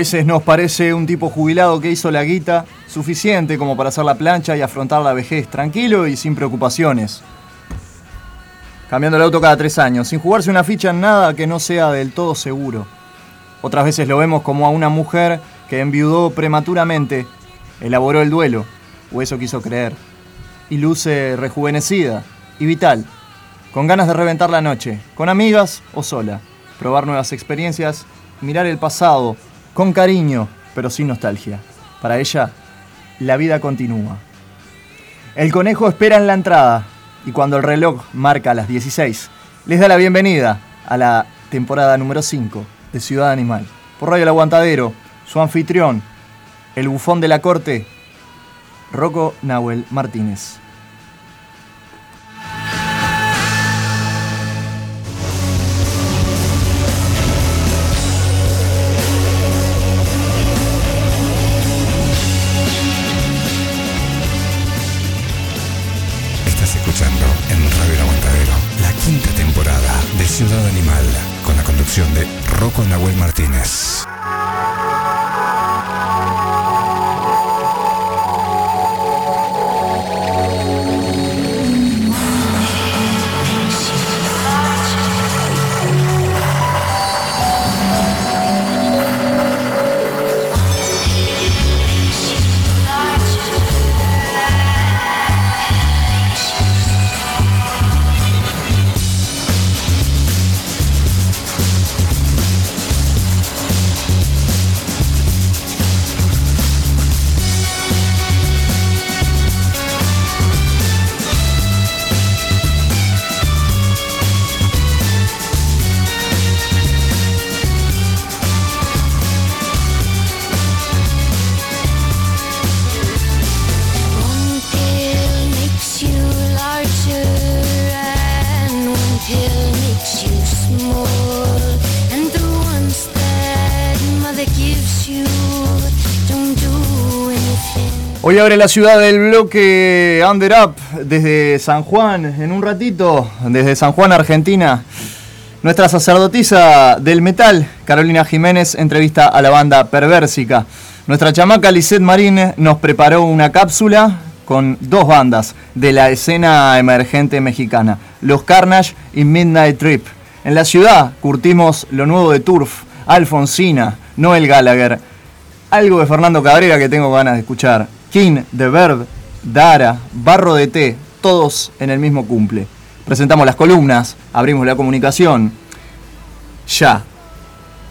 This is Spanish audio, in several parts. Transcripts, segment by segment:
veces nos parece un tipo jubilado que hizo la guita suficiente como para hacer la plancha y afrontar la vejez tranquilo y sin preocupaciones. Cambiando el auto cada tres años, sin jugarse una ficha en nada que no sea del todo seguro. Otras veces lo vemos como a una mujer que enviudó prematuramente, elaboró el duelo, o eso quiso creer, y luce rejuvenecida y vital, con ganas de reventar la noche, con amigas o sola, probar nuevas experiencias, mirar el pasado, con cariño, pero sin nostalgia. Para ella, la vida continúa. El conejo espera en la entrada y cuando el reloj marca las 16, les da la bienvenida a la temporada número 5 de Ciudad Animal. Por Radio El Aguantadero, su anfitrión, el bufón de la corte, Rocco Nahuel Martínez. De Rocco Nahuel Martínez. Hoy abre la ciudad del bloque Under Up desde San Juan, en un ratito, desde San Juan, Argentina. Nuestra sacerdotisa del metal, Carolina Jiménez, entrevista a la banda Perversica. Nuestra chamaca Lisette Marín nos preparó una cápsula con dos bandas de la escena emergente mexicana, Los Carnage y Midnight Trip. En la ciudad curtimos lo nuevo de Turf, Alfonsina, Noel Gallagher, algo de Fernando Cabrera que tengo ganas de escuchar. King, The Dara, Barro de Té, todos en el mismo cumple. Presentamos las columnas, abrimos la comunicación. Ya.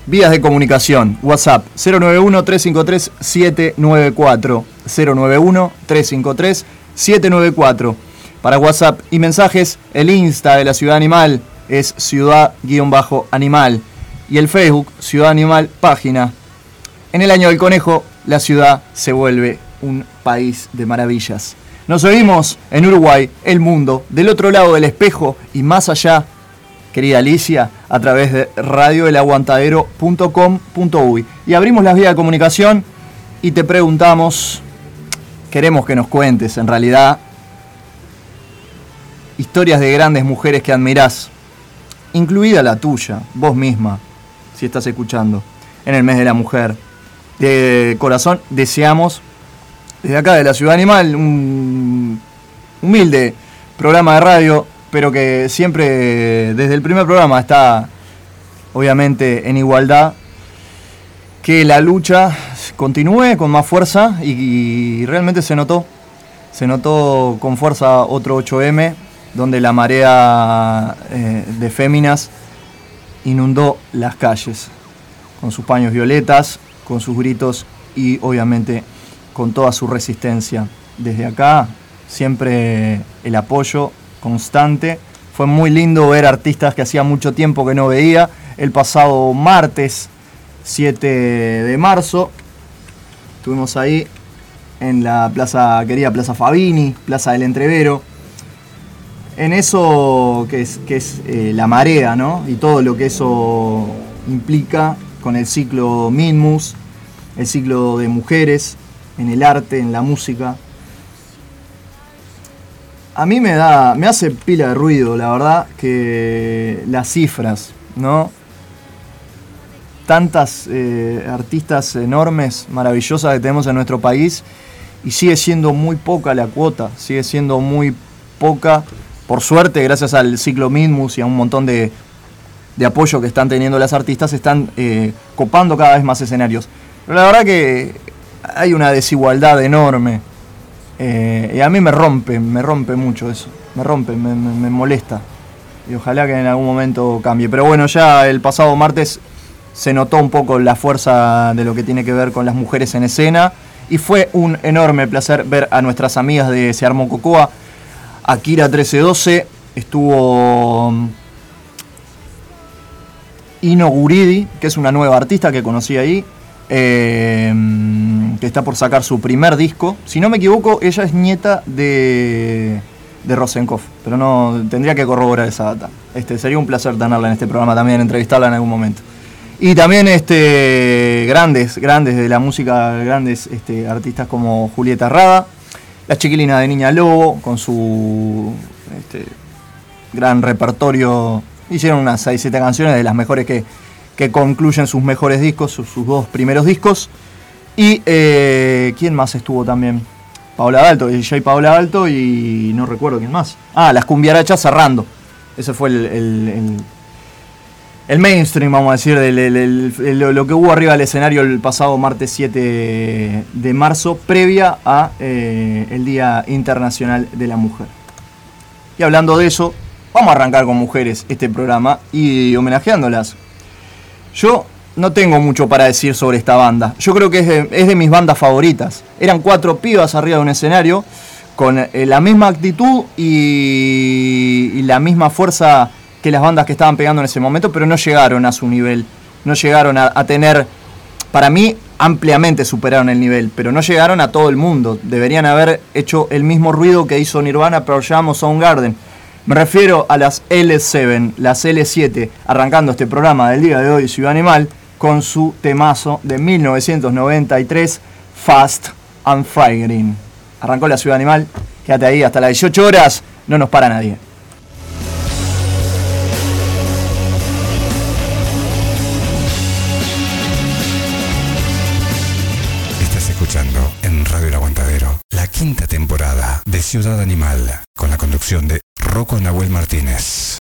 Vías de comunicación. WhatsApp 091-353-794. 091-353-794. Para WhatsApp y mensajes, el Insta de la Ciudad Animal es ciudad-animal. Y el Facebook, Ciudad Animal, página. En el año del conejo, la ciudad se vuelve un país de maravillas. Nos oímos en Uruguay, el mundo, del otro lado del espejo y más allá, querida Alicia, a través de radioelaguantadero.com.uy. Y abrimos las vías de comunicación y te preguntamos, queremos que nos cuentes en realidad historias de grandes mujeres que admirás, incluida la tuya, vos misma, si estás escuchando, en el mes de la mujer. De corazón deseamos, desde acá de la Ciudad Animal, un humilde programa de radio, pero que siempre desde el primer programa está obviamente en igualdad, que la lucha continúe con más fuerza y, realmente se notó, se notó con fuerza otro 8M, donde la marea eh, de féminas inundó las calles, con sus paños violetas, con sus gritos y obviamente con toda su resistencia. Desde acá, siempre el apoyo constante Fue muy lindo ver artistas que hacía mucho tiempo que no veía. El pasado martes 7 de marzo estuvimos ahí en la plaza, querida Plaza Fabini, Plaza del Entrevero. En eso que es, que es eh, la marea, ¿no? Y todo lo que eso implica con el ciclo Minmus, el ciclo de mujeres, en el arte, en la música. A mí me da, me hace pila de ruido, la verdad, que las cifras, ¿no? Tantas eh, artistas enormes, maravillosas que tenemos en nuestro país y sigue siendo muy poca la cuota, sigue siendo muy poca, por suerte, gracias al ciclo Minmus y a un montón de, de apoyo que están teniendo las artistas, están eh, copando cada vez más escenarios. Pero la verdad que hay una desigualdad enorme. eh, y a mí me rompe, me rompe mucho eso. Me rompe, me, me- molesta. Y ojalá que en algún momento cambie. Pero bueno, ya el pasado martes se notó un poco la fuerza de lo que tiene que ver con las mujeres en escena. Y fue un enorme placer ver a nuestras amigas de Se Armó Cocoa. Akira 1312 estuvo mm, Ino Guridi, que es una nueva artista que conocí ahí, eh, que está por sacar su primer disco. Si no me equivoco, ella es nieta de, de Rosenkopf, pero no tendría que corroborar esa data. Este, sería un placer tenerla en este programa también, entrevistarla en algún momento. Y también este, grandes, grandes de la música, grandes este, artistas como Julieta Rada, la chiquilina de Niña Lobo, con su este, gran repertorio. Hicieron unas 6-7 canciones de las mejores que, que concluyen sus mejores discos, sus, dos primeros discos. Y eh, ¿quién más estuvo también? Paola Dalto, DJ Paola Dalto y no recuerdo quién más. Ah, las cumbiarachas cerrando. Ese fue el, el- mainstream, vamos a decir, del- el- el- el- lo- lo que hubo arriba del escenario el pasado martes 7 de marzo, previa a eh, el Día Internacional de la Mujer. Y hablando de eso, vamos a arrancar con mujeres este programa y homenajeándolas. Yo no tengo mucho para decir sobre esta banda. Yo creo que es de, mis bandas favoritas. Eran cuatro pibas arriba de un escenario con eh, la misma actitud y, y la misma fuerza que las bandas que estaban pegando en ese momento, pero no llegaron a su nivel. No llegaron a, a tener, para mí, ampliamente superaron el nivel, pero no llegaron a todo el mundo. Deberían haber hecho el mismo ruido que hizo Nirvana, Pearl Jam o Soundgarden. Me refiero a las L7, las L7, arrancando este programa del día de hoy, Ciudad Animal, con su temazo de 1993, Fast and Frightening. Arrancó la Ciudad Animal, quédate ahí hasta las 18 horas, no nos para nadie. Quinta temporada de Ciudad Animal con la conducción de Rocco Nahuel Martínez.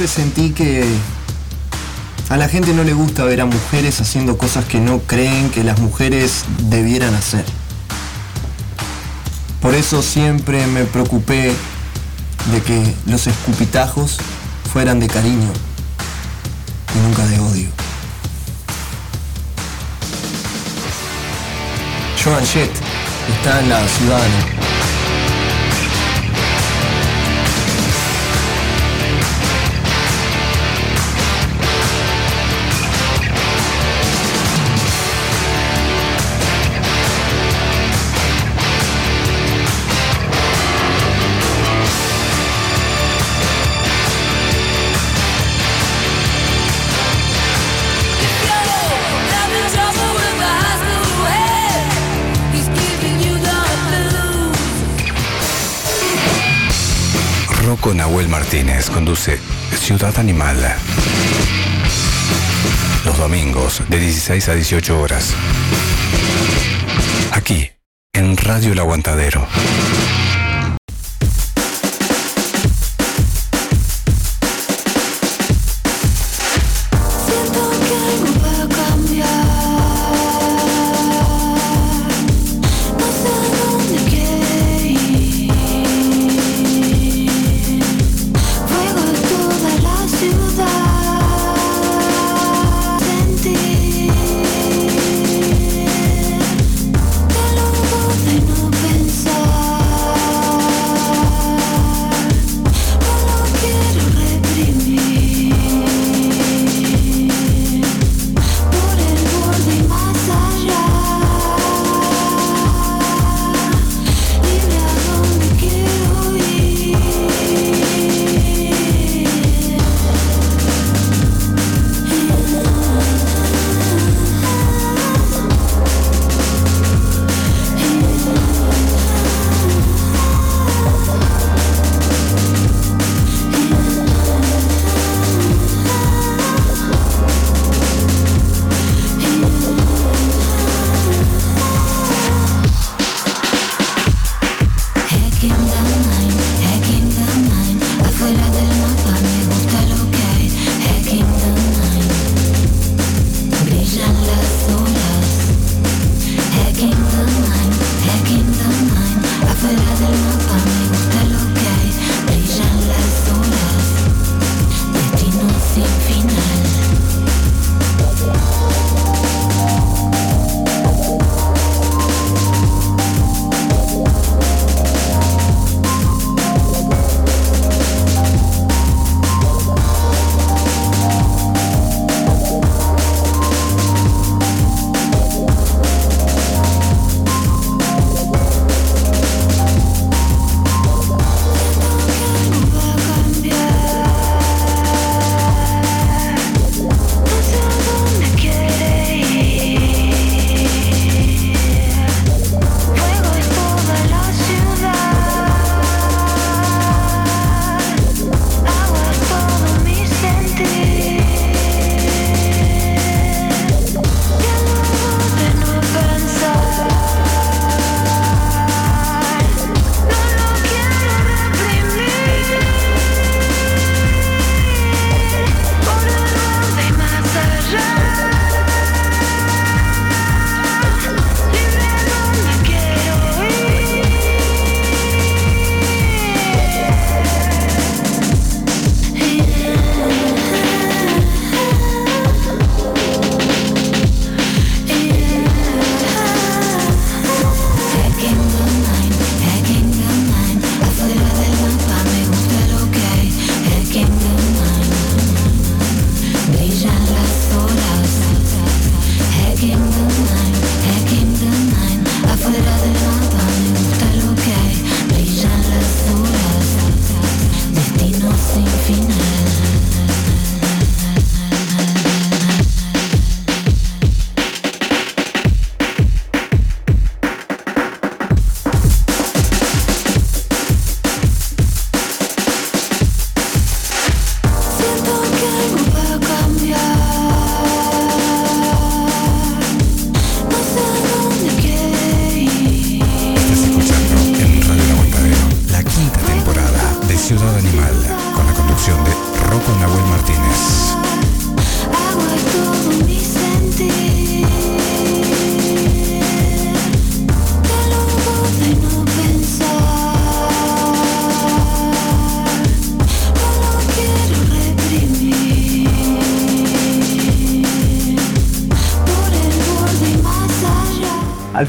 siempre sentí que a la gente no le gusta ver a mujeres haciendo cosas que no creen que las mujeres debieran hacer. Por eso siempre me preocupé de que los escupitajos fueran de cariño y nunca de odio. Joan Jett está en la ciudadana. Nahuel Martínez. Conduce Ciudad Animal. Los domingos de 16 a 18 horas. Aquí, en Radio El Aguantadero.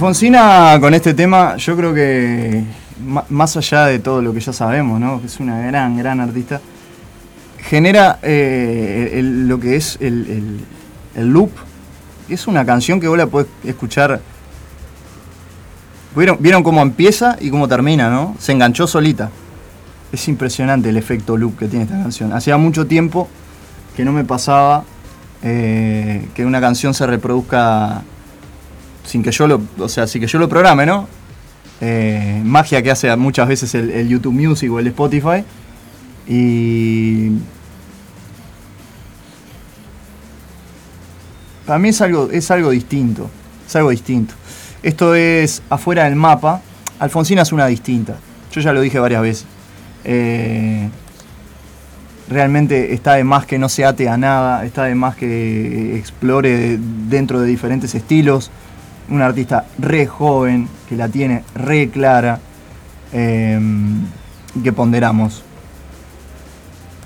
Alfonsina con este tema, yo creo que más allá de todo lo que ya sabemos, ¿no? que es una gran, gran artista, genera eh, lo que es el, loop. Es una canción que vos la podés escuchar. ¿Vieron, vieron cómo empieza y cómo termina, ¿no? Se enganchó solita. Es impresionante el efecto loop que tiene esta canción. Hacía mucho tiempo que no me pasaba eh, que una canción se reproduzca sin que yo lo, o sea, sin que yo lo programe, ¿no? Eh, magia que hace muchas veces el, YouTube Music o el Spotify. Y para mí es algo, es algo distinto. Es algo distinto. Esto es afuera del mapa. Alfonsina es una distinta. Yo ya lo dije varias veces. Eh, realmente está de más que no se ate a nada, está de más que explore dentro de diferentes estilos. Un artista re joven, que la tiene re clara, eh, que ponderamos.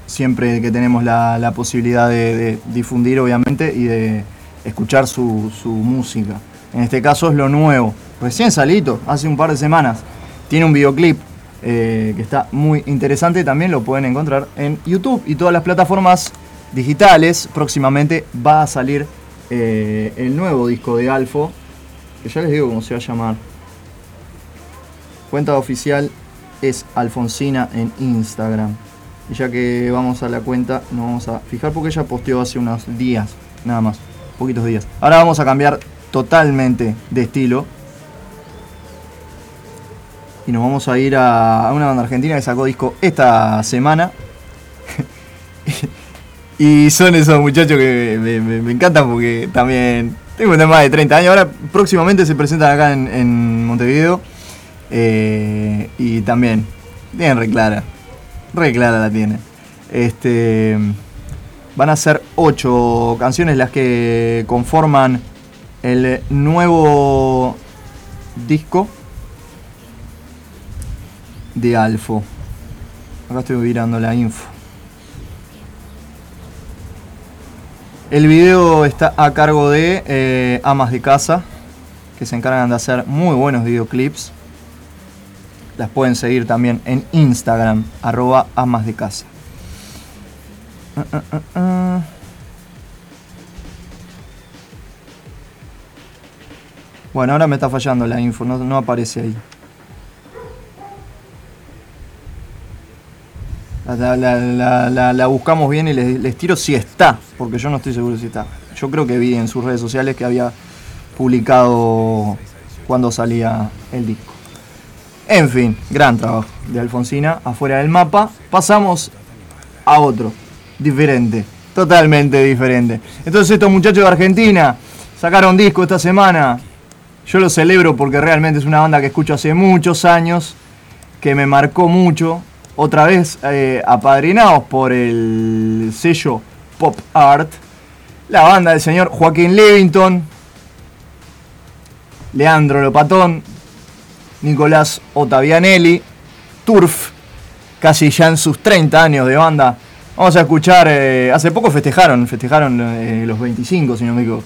Siempre que tenemos la, la posibilidad de, de difundir, obviamente, y de escuchar su, su música. En este caso es lo nuevo, recién salito, hace un par de semanas. Tiene un videoclip eh, que está muy interesante, también lo pueden encontrar en YouTube y todas las plataformas digitales. Próximamente va a salir eh, el nuevo disco de Alfo, que ya les digo cómo se va a llamar. Cuenta oficial es Alfonsina en Instagram. Y ya que vamos a la cuenta, nos vamos a fijar porque ella posteó hace unos días, nada más, poquitos días. Ahora vamos a cambiar totalmente de estilo. Y nos vamos a ir a, una banda argentina que sacó disco esta semana. y son esos muchachos que me- me encantan porque también tengo más de 30 años. Ahora próximamente se presentan acá en, Montevideo. Eh, y también tienen re clara. Re clara la tienen. Este, van a ser ocho canciones las que conforman el nuevo disco de Alfo. Acá estoy mirando la info. El video está a cargo de eh, Amas de Casa, que se encargan de hacer muy buenos videoclips. Las pueden seguir también en Instagram, arroba amas de casa. Ah, ah, ah. Bueno, ahora me está fallando la info, no aparece ahí. La, buscamos bien y les tiro si está, porque yo no estoy seguro si está. Yo creo que vi en sus redes sociales que había publicado cuando salía el disco. En fin, gran trabajo de Alfonsina, afuera del mapa. Pasamos a otro, diferente, totalmente diferente. Entonces estos muchachos de Argentina sacaron disco esta semana. Yo lo celebro porque realmente es una banda que escucho hace muchos años, que me marcó mucho. Otra vez eh, apadrinados por el sello Pop Art. La banda del señor Joaquín Levington, Leandro Lopatón, Nicolás Ottavianelli, Turf, casi ya en sus 30 años de banda. Vamos a escuchar, eh, hace poco festejaron, festejaron eh, los 25, si no me equivoco.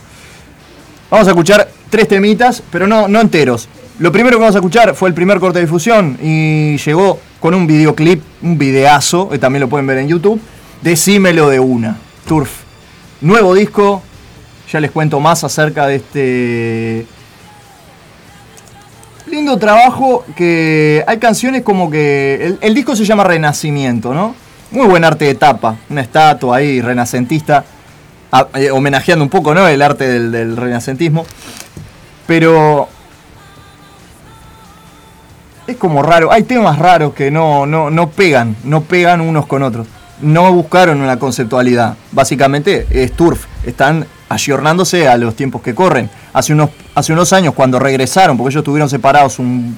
Vamos a escuchar tres temitas, pero no, no enteros. Lo primero que vamos a escuchar fue el primer corte de difusión y llegó con un videoclip, un videazo, que también lo pueden ver en YouTube. Decímelo de una, Turf. Nuevo disco, ya les cuento más acerca de este lindo trabajo que hay canciones como que el, disco se llama Renacimiento, ¿no? Muy buen arte de tapa, una estatua ahí renacentista, eh, homenajeando un poco, ¿no? El arte del renacentismo. Pero es como raro. Hay temas raros que no, no, no pegan, no pegan unos con otros. No buscaron una conceptualidad. Básicamente es turf. Están ayornándose a los tiempos que corren. Hace unos, hace unos años, cuando regresaron, porque ellos estuvieron separados un,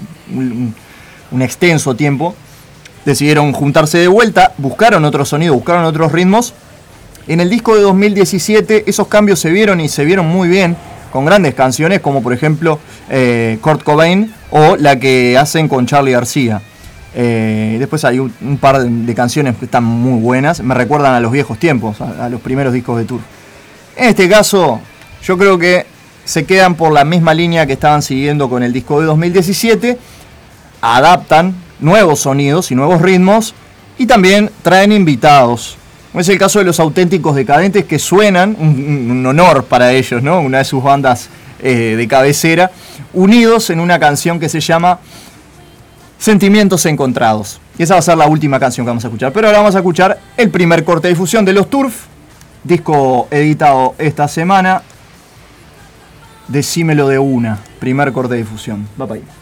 un, extenso tiempo, decidieron juntarse de vuelta, buscaron otro sonido, buscaron otros ritmos. En el disco de 2017 esos cambios se vieron y se vieron muy bien, con grandes canciones como por ejemplo eh, Kurt Cobain o la que hacen con Charlie García. Eh, después hay un, par de, canciones que están muy buenas, me recuerdan a los viejos tiempos, a, los primeros discos de Tour. En este caso, yo creo que se quedan por la misma línea que estaban siguiendo con el disco de 2017, adaptan nuevos sonidos y nuevos ritmos y también traen invitados. Es el caso de los auténticos decadentes que suenan, un, honor para ellos, ¿no? Una de sus bandas eh, de cabecera unidos en una canción que se llama Sentimientos Encontrados. Y esa va a ser la última canción que vamos a escuchar. Pero ahora vamos a escuchar el primer corte de difusión de los Turf, disco editado esta semana. Decímelo de una, primer corte de difusión. Va para ahí.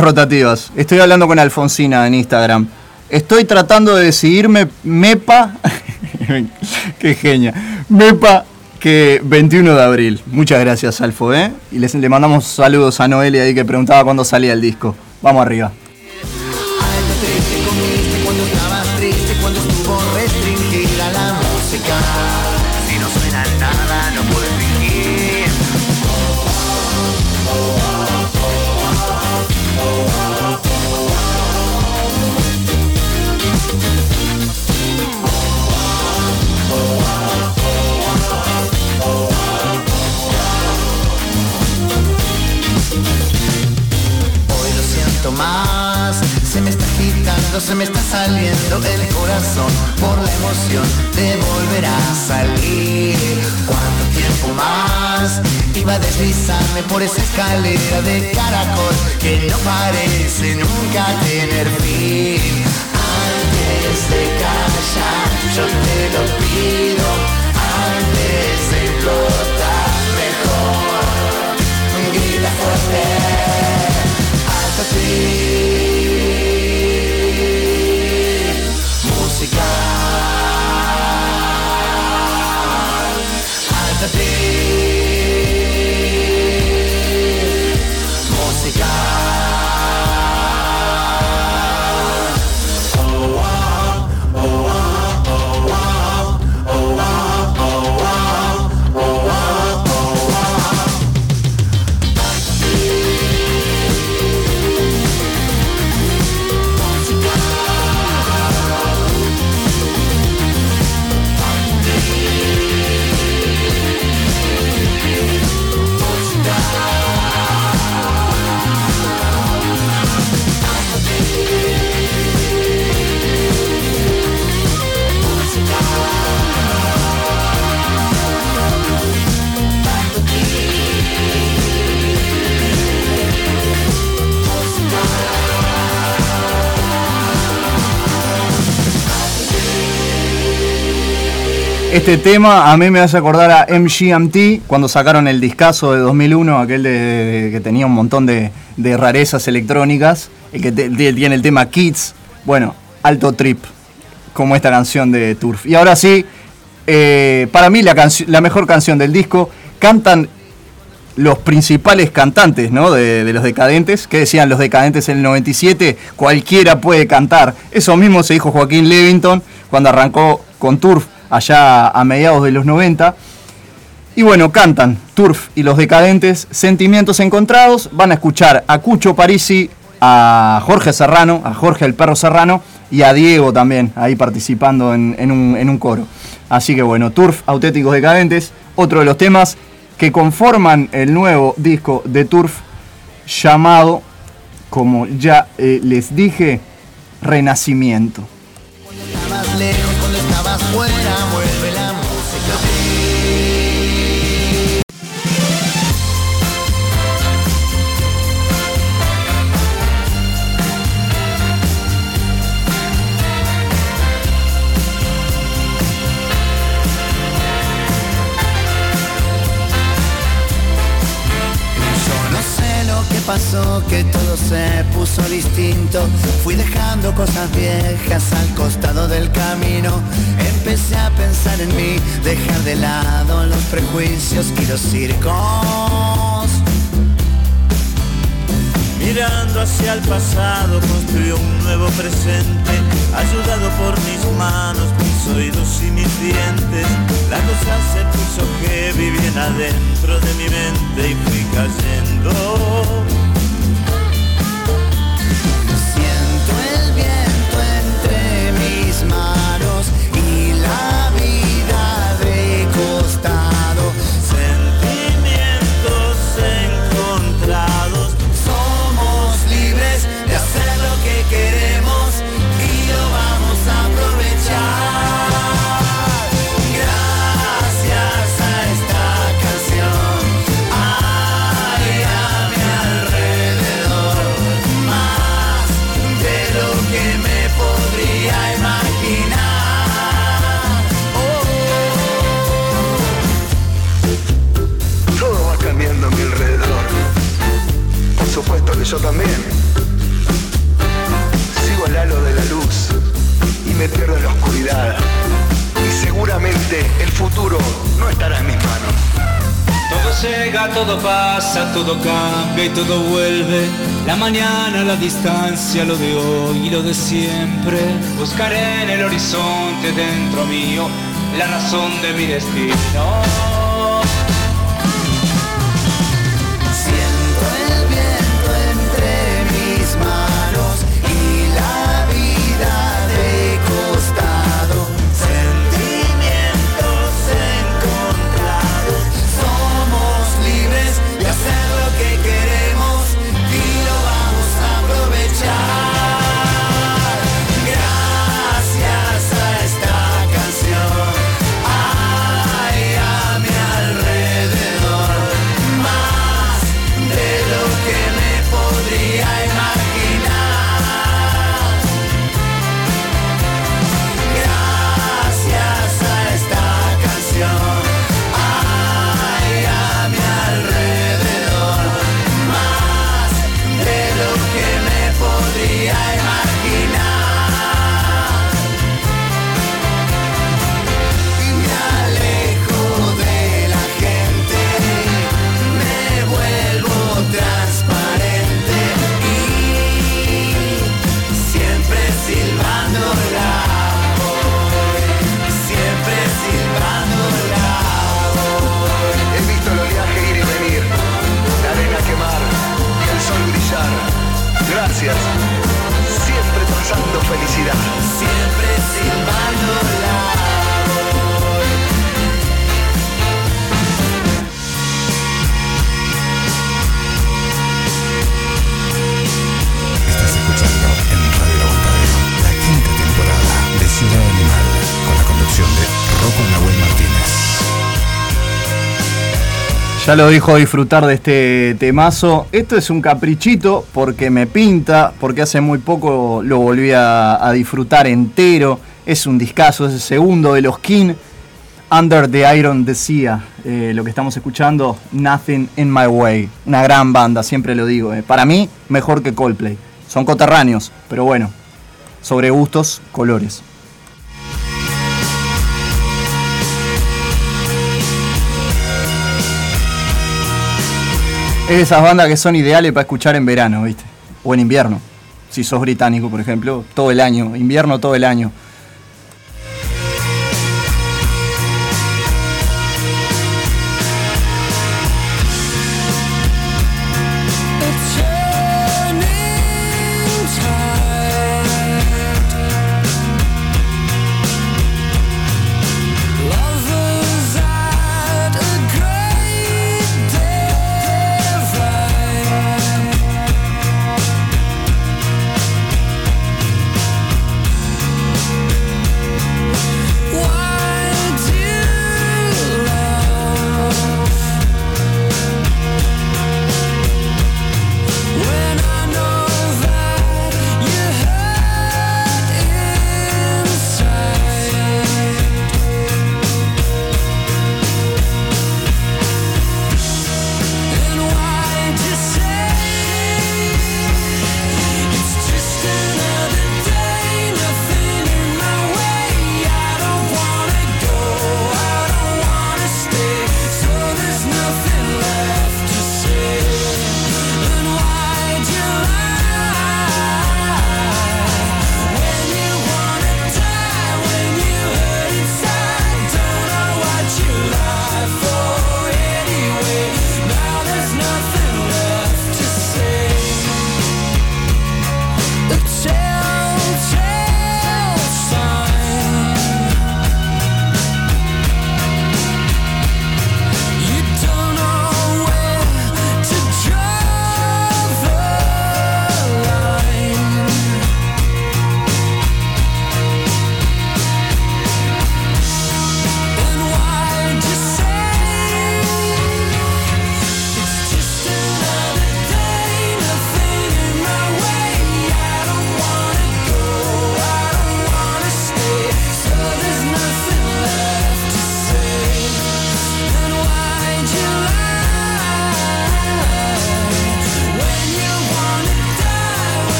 Rotativas. Estoy hablando con Alfonsina en Instagram. Estoy tratando de decidirme MEPA. Qué genia. MEPA que 21 de abril. Muchas gracias, Alfo, ¿eh? Y les, le mandamos saludos a Noelia ahí que preguntaba cuándo salía el disco. Vamos arriba. Parece Este tema a mí me hace acordar a MGMT cuando sacaron el discazo de 2001, aquel de, que tenía un montón de, rarezas electrónicas, el que tiene el tema Kids. Bueno, alto trip, como esta canción de Turf. Y ahora sí, eh, para mí la mejor canción del disco, cantan los principales cantantes ¿no? de, de los decadentes, que decían los decadentes en el 97, cualquiera puede cantar. Eso mismo se dijo Joaquín Levington cuando arrancó con Turf allá a mediados de los 90. Y bueno, cantan Turf y los decadentes, sentimientos encontrados. Van a escuchar a Cucho Parisi, a Jorge Serrano, a Jorge el Perro Serrano y a Diego también, ahí participando en, un, en un coro. Así que bueno, Turf, auténticos decadentes, otro de los temas que conforman el nuevo disco de Turf llamado, como ya eh, les dije, Renacimiento. Estabas lejos cuando estabas fuera, vuelve la música. Pasó, que todo se puso distinto. Fui dejando cosas viejas al costado del camino. Empecé a pensar en mí, dejar de lado los prejuicios y los circos. Mirando hacia el pasado construyó un nuevo presente Ayudado por mis manos, mis oídos y mis dientes La cosa se puso heavy bien adentro de mi mente y fui cayendo y también. Sigo al halo de la luz y me pierdo en la oscuridad. Y seguramente el futuro no estará en mis manos. Todo llega, todo pasa, todo cambia y todo vuelve. La mañana, la distancia, lo de hoy y lo de siempre. Buscaré en el horizonte dentro mío la razón de mi destino. Ya lo dijo disfrutar de este temazo. Esto es un caprichito porque me pinta, porque hace muy poco lo volví a, disfrutar entero. Es un discazo, es el segundo de los King. Under the Iron Decía, eh, lo que estamos escuchando, Nothing in My Way. Una gran banda, siempre lo digo. eh. Para mí, mejor que Coldplay. Son coterráneos, pero bueno, sobre gustos, colores. Es de esas bandas que son ideales para escuchar en verano, ¿viste? O en invierno. Si sos británico, por ejemplo, todo el año. Invierno todo el año.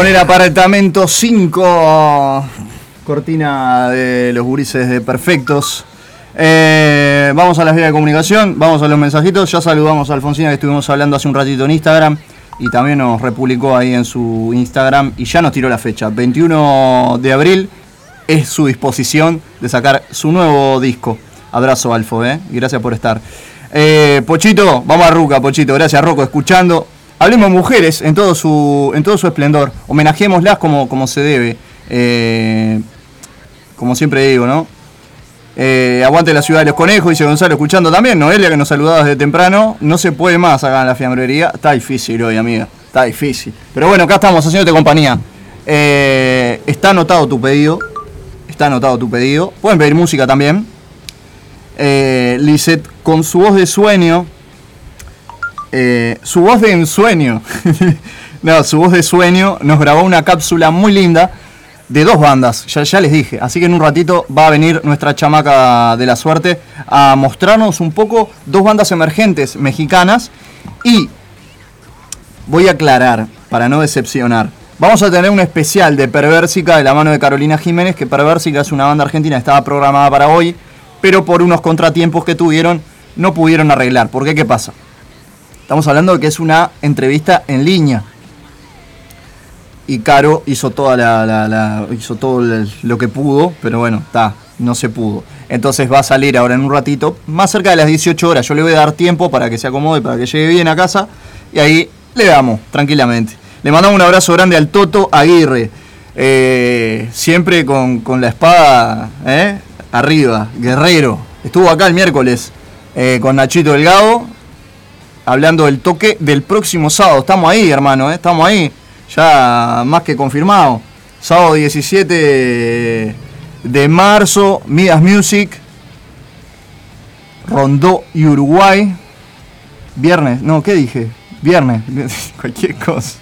Con el apartamento 5, cortina de los gurises de Perfectos. Eh, vamos a las vías de comunicación, vamos a los mensajitos. Ya saludamos a Alfonsina que estuvimos hablando hace un ratito en Instagram y también nos republicó ahí en su Instagram y ya nos tiró la fecha. 21 de abril es su disposición de sacar su nuevo disco. Abrazo, Alfo, ¿eh? y gracias por estar. Eh, Pochito, vamos a Ruca, Pochito. Gracias, Rocco, escuchando. Hablemos mujeres en todo su, en todo su esplendor. Homenajémoslas como, como se debe. Eh, como siempre digo, ¿no? Eh, aguante la ciudad de los conejos, dice Gonzalo, escuchando también. Noelia, que nos saludaba desde temprano. No se puede más acá en la fiambrería. Está difícil hoy, amiga. Está difícil. Pero bueno, acá estamos, haciéndote compañía. Eh, está anotado tu pedido. Está anotado tu pedido. Pueden pedir música también. Eh, con su voz de sueño. Eh, su voz de ensueño. no, su voz de sueño nos grabó una cápsula muy linda de dos bandas, ya, ya les dije. Así que en un ratito va a venir nuestra chamaca de la suerte a mostrarnos un poco dos bandas emergentes mexicanas. Y voy a aclarar, para no decepcionar. Vamos a tener un especial de Perversica de la mano de Carolina Jiménez, que Perversica es una banda argentina, estaba programada para hoy, pero por unos contratiempos que tuvieron no pudieron arreglar. ¿Por qué? ¿Qué pasa? Estamos hablando de que es una entrevista en línea. Y Caro hizo toda la, hizo todo lo que pudo, pero bueno, está, no se pudo. Entonces va a salir ahora en un ratito, más cerca de las 18 horas. Yo le voy a dar tiempo para que se acomode, para que llegue bien a casa. Y ahí le damos, tranquilamente. Le mandamos un abrazo grande al Toto Aguirre. eh, siempre con, con la espada ¿eh? arriba, guerrero. Estuvo acá el miércoles eh, con Nachito Delgado, hablando del toque del próximo sábado. Estamos ahí, hermano, ¿eh? estamos ahí. Ya más que confirmado. Sábado 17 de marzo, Midas Music, Rondó y Uruguay. Viernes, no, ¿qué dije? Viernes, cualquier cosa.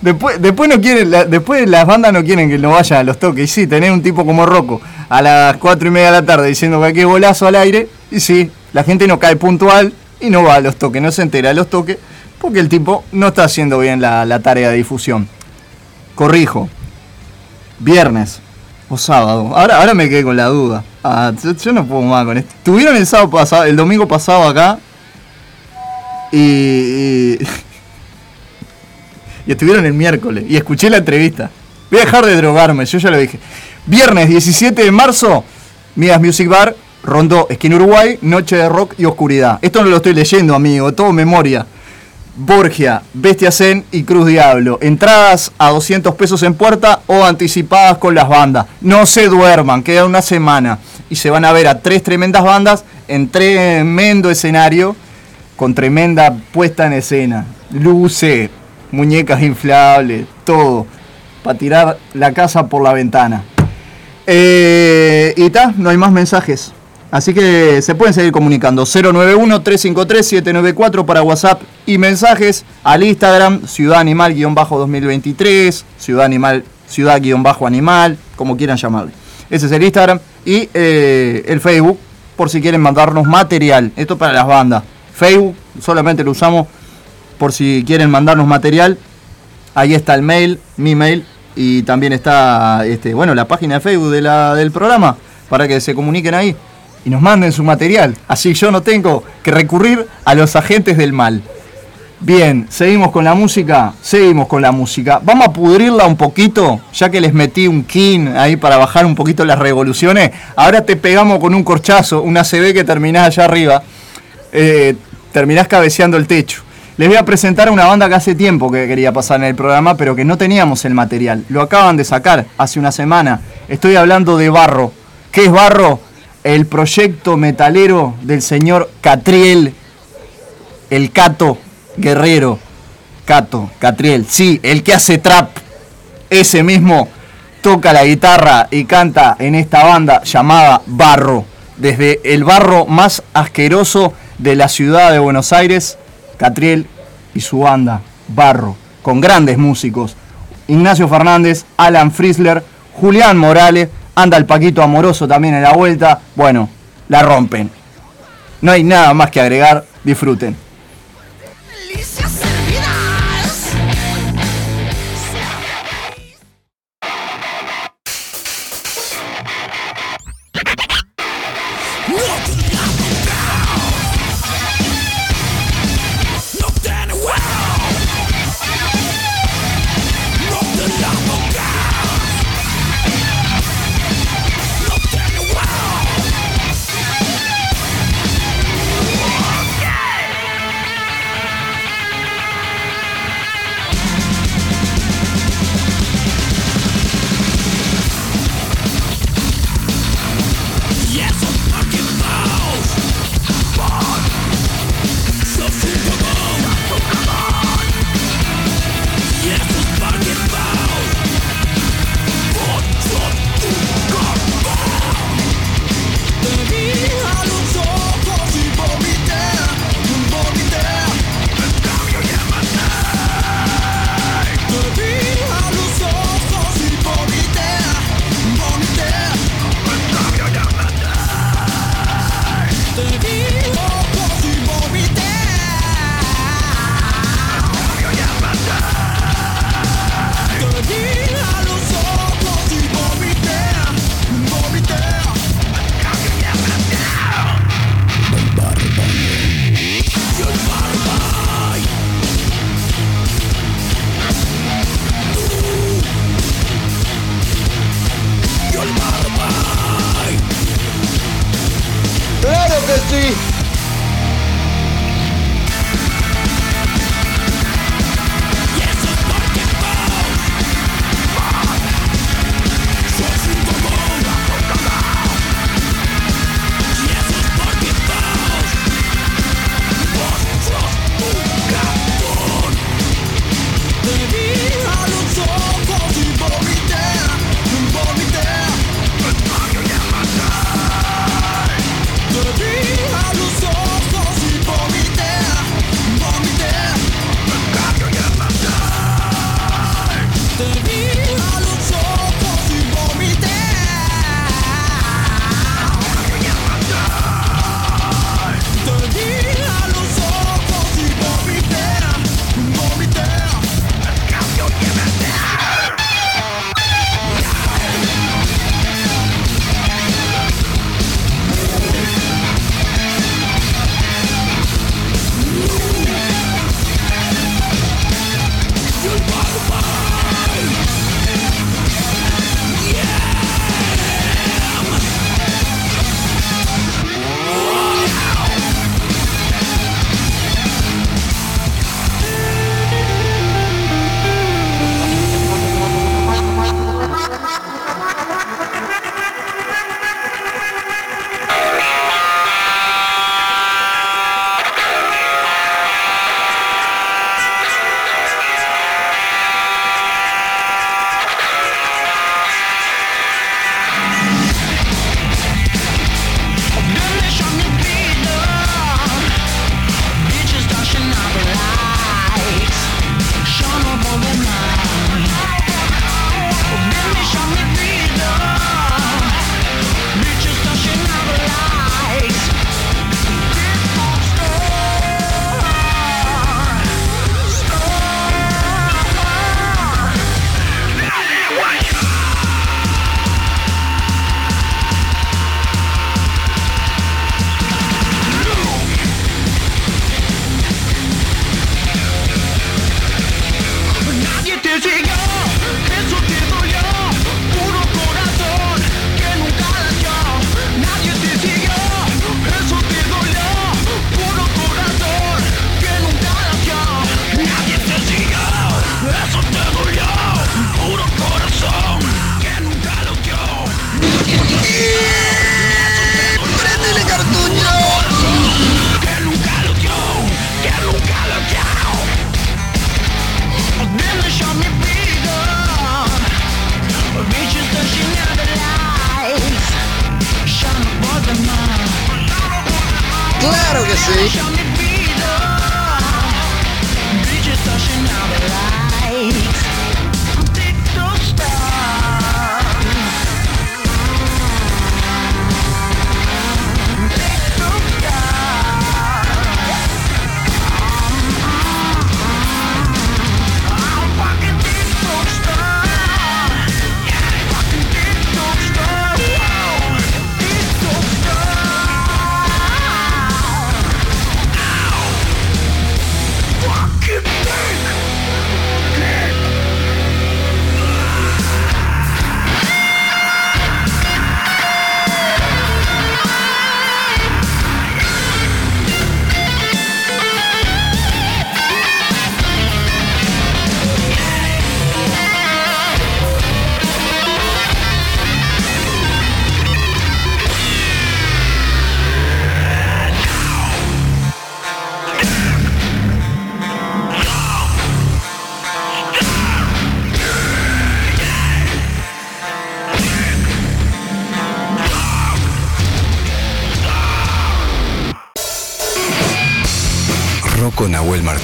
Después, después no quieren, después las bandas no quieren que no vaya a los toques. Y sí, tenés un tipo como Rocco a las 4 y media de la tarde diciendo cualquier golazo al aire. Y sí, la gente no cae puntual y no va a los toques, no se entera de los toques, porque el tipo no está haciendo bien la, la tarea de difusión. Corrijo. Viernes o sábado. Ahora, ahora me quedé con la duda. Ah, yo, yo no puedo más con esto. Tuvieron el sábado pasado, el domingo pasado acá. Y. y- y estuvieron el miércoles y escuché la entrevista. Voy a dejar de drogarme, yo ya lo dije. Viernes 17 de marzo, Midas Music Bar, Rondó, Esquina Uruguay, Noche de Rock y Oscuridad. Esto no lo estoy leyendo, amigo, todo memoria. Borgia, Bestia Zen y Cruz Diablo. Entradas a 200 pesos en puerta o anticipadas con las bandas. No se duerman, queda una semana. Y se van a ver a tres tremendas bandas en tremendo escenario con tremenda puesta en escena. Luces, muñecas inflables, todo. Para tirar la casa por la ventana. Eh, y ta, no hay más mensajes. Así que se pueden seguir comunicando. 091-353-794 para WhatsApp y mensajes al Instagram, Ciudad Animal-2023, Ciudad Animal, Ciudad-Animal, como quieran llamarle. Ese es el Instagram. Y eh, el Facebook, por si quieren mandarnos material. Esto para las bandas. Facebook solamente lo usamos por si quieren mandarnos material. Ahí está el mail, mi mail, y también está este, bueno, la página de Facebook de la- del programa para que se comuniquen ahí y nos manden su material. Así yo no tengo que recurrir a los agentes del mal. Bien, seguimos con la música, seguimos con la música. Vamos a pudrirla un poquito, ya que les metí un kin ahí para bajar un poquito las revoluciones. Ahora te pegamos con un corchazo, una CB que terminás allá arriba. Eh, terminás cabeceando el techo. Les voy a presentar a una banda que hace tiempo que quería pasar en el programa, pero que no teníamos el material. Lo acaban de sacar hace una semana. Estoy hablando de Barro. ¿Qué es Barro? El proyecto metalero del señor Catriel, el Cato Guerrero. Cato, Catriel, sí, el que hace trap. Ese mismo toca la guitarra y canta en esta banda llamada Barro. Desde el barro más asqueroso de la ciudad de Buenos Aires, Catriel y su banda, Barro, con grandes músicos. Ignacio Fernández, Alan Frisler, Julián Morales, anda el Paquito Amoroso también en la vuelta. Bueno, la rompen. No hay nada más que agregar, disfruten.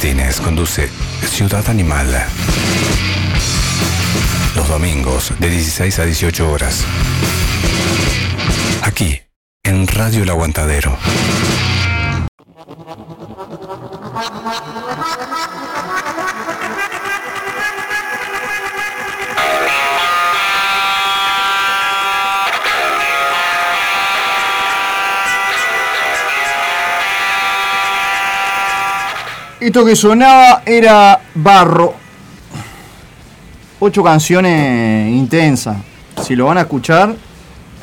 Martínez conduce Ciudad Animal. Los domingos de 16 a 18 horas. Aquí, en Radio El Aguantadero. Esto que sonaba era Barro. Ocho canciones intensas. Si lo van a escuchar,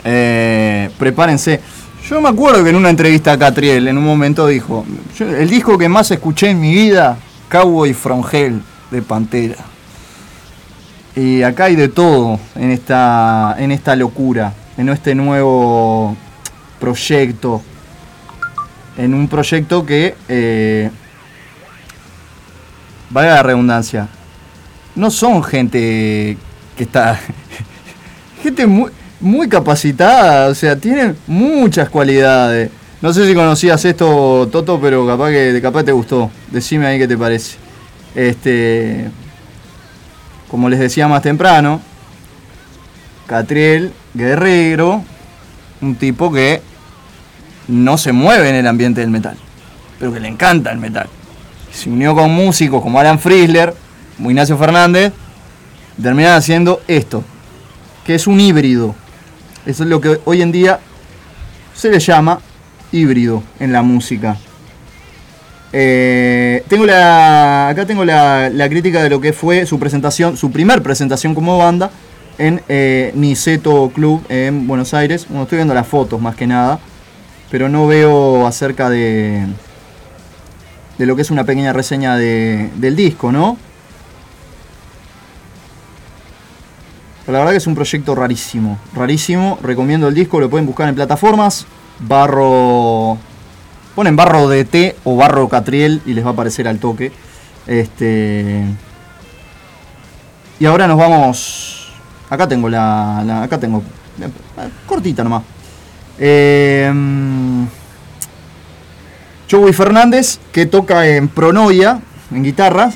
eh, prepárense. Yo me acuerdo que en una entrevista a Catriel, en un momento dijo, el disco que más escuché en mi vida, Cowboy From Hell, de Pantera. Y acá hay de todo en esta, en esta locura, en este nuevo proyecto. En un proyecto que eh, valga la redundancia, no son gente que está gente muy, muy capacitada, o sea, tienen muchas cualidades. No sé si conocías esto, Toto, pero capaz que capaz te gustó. Decime ahí qué te parece. Este, como les decía más temprano, Catriel Guerrero, un tipo que no se mueve en el ambiente del metal, pero que le encanta el metal. Se unió con músicos como Alan Frisler, como Ignacio Fernández, y terminaron haciendo esto, que es un híbrido. Eso es lo que hoy en día se le llama híbrido en la música. Eh, tengo la, acá tengo la, la crítica de lo que fue su presentación, su primer presentación como banda en eh, Niceto Club en Buenos Aires. Estoy viendo las fotos más que nada, pero no veo acerca de, de lo que es una pequeña reseña de- del disco, ¿no? Pero la verdad que es un proyecto rarísimo, rarísimo. Recomiendo el disco, lo pueden buscar en plataformas. Barro. Ponen barro DT o barro Catriel y les va a aparecer al toque. Este. Y ahora nos vamos. Acá tengo la. la- acá tengo. Cortita nomás. Eh, Joey Fernández, que toca en Pronoia, en guitarras.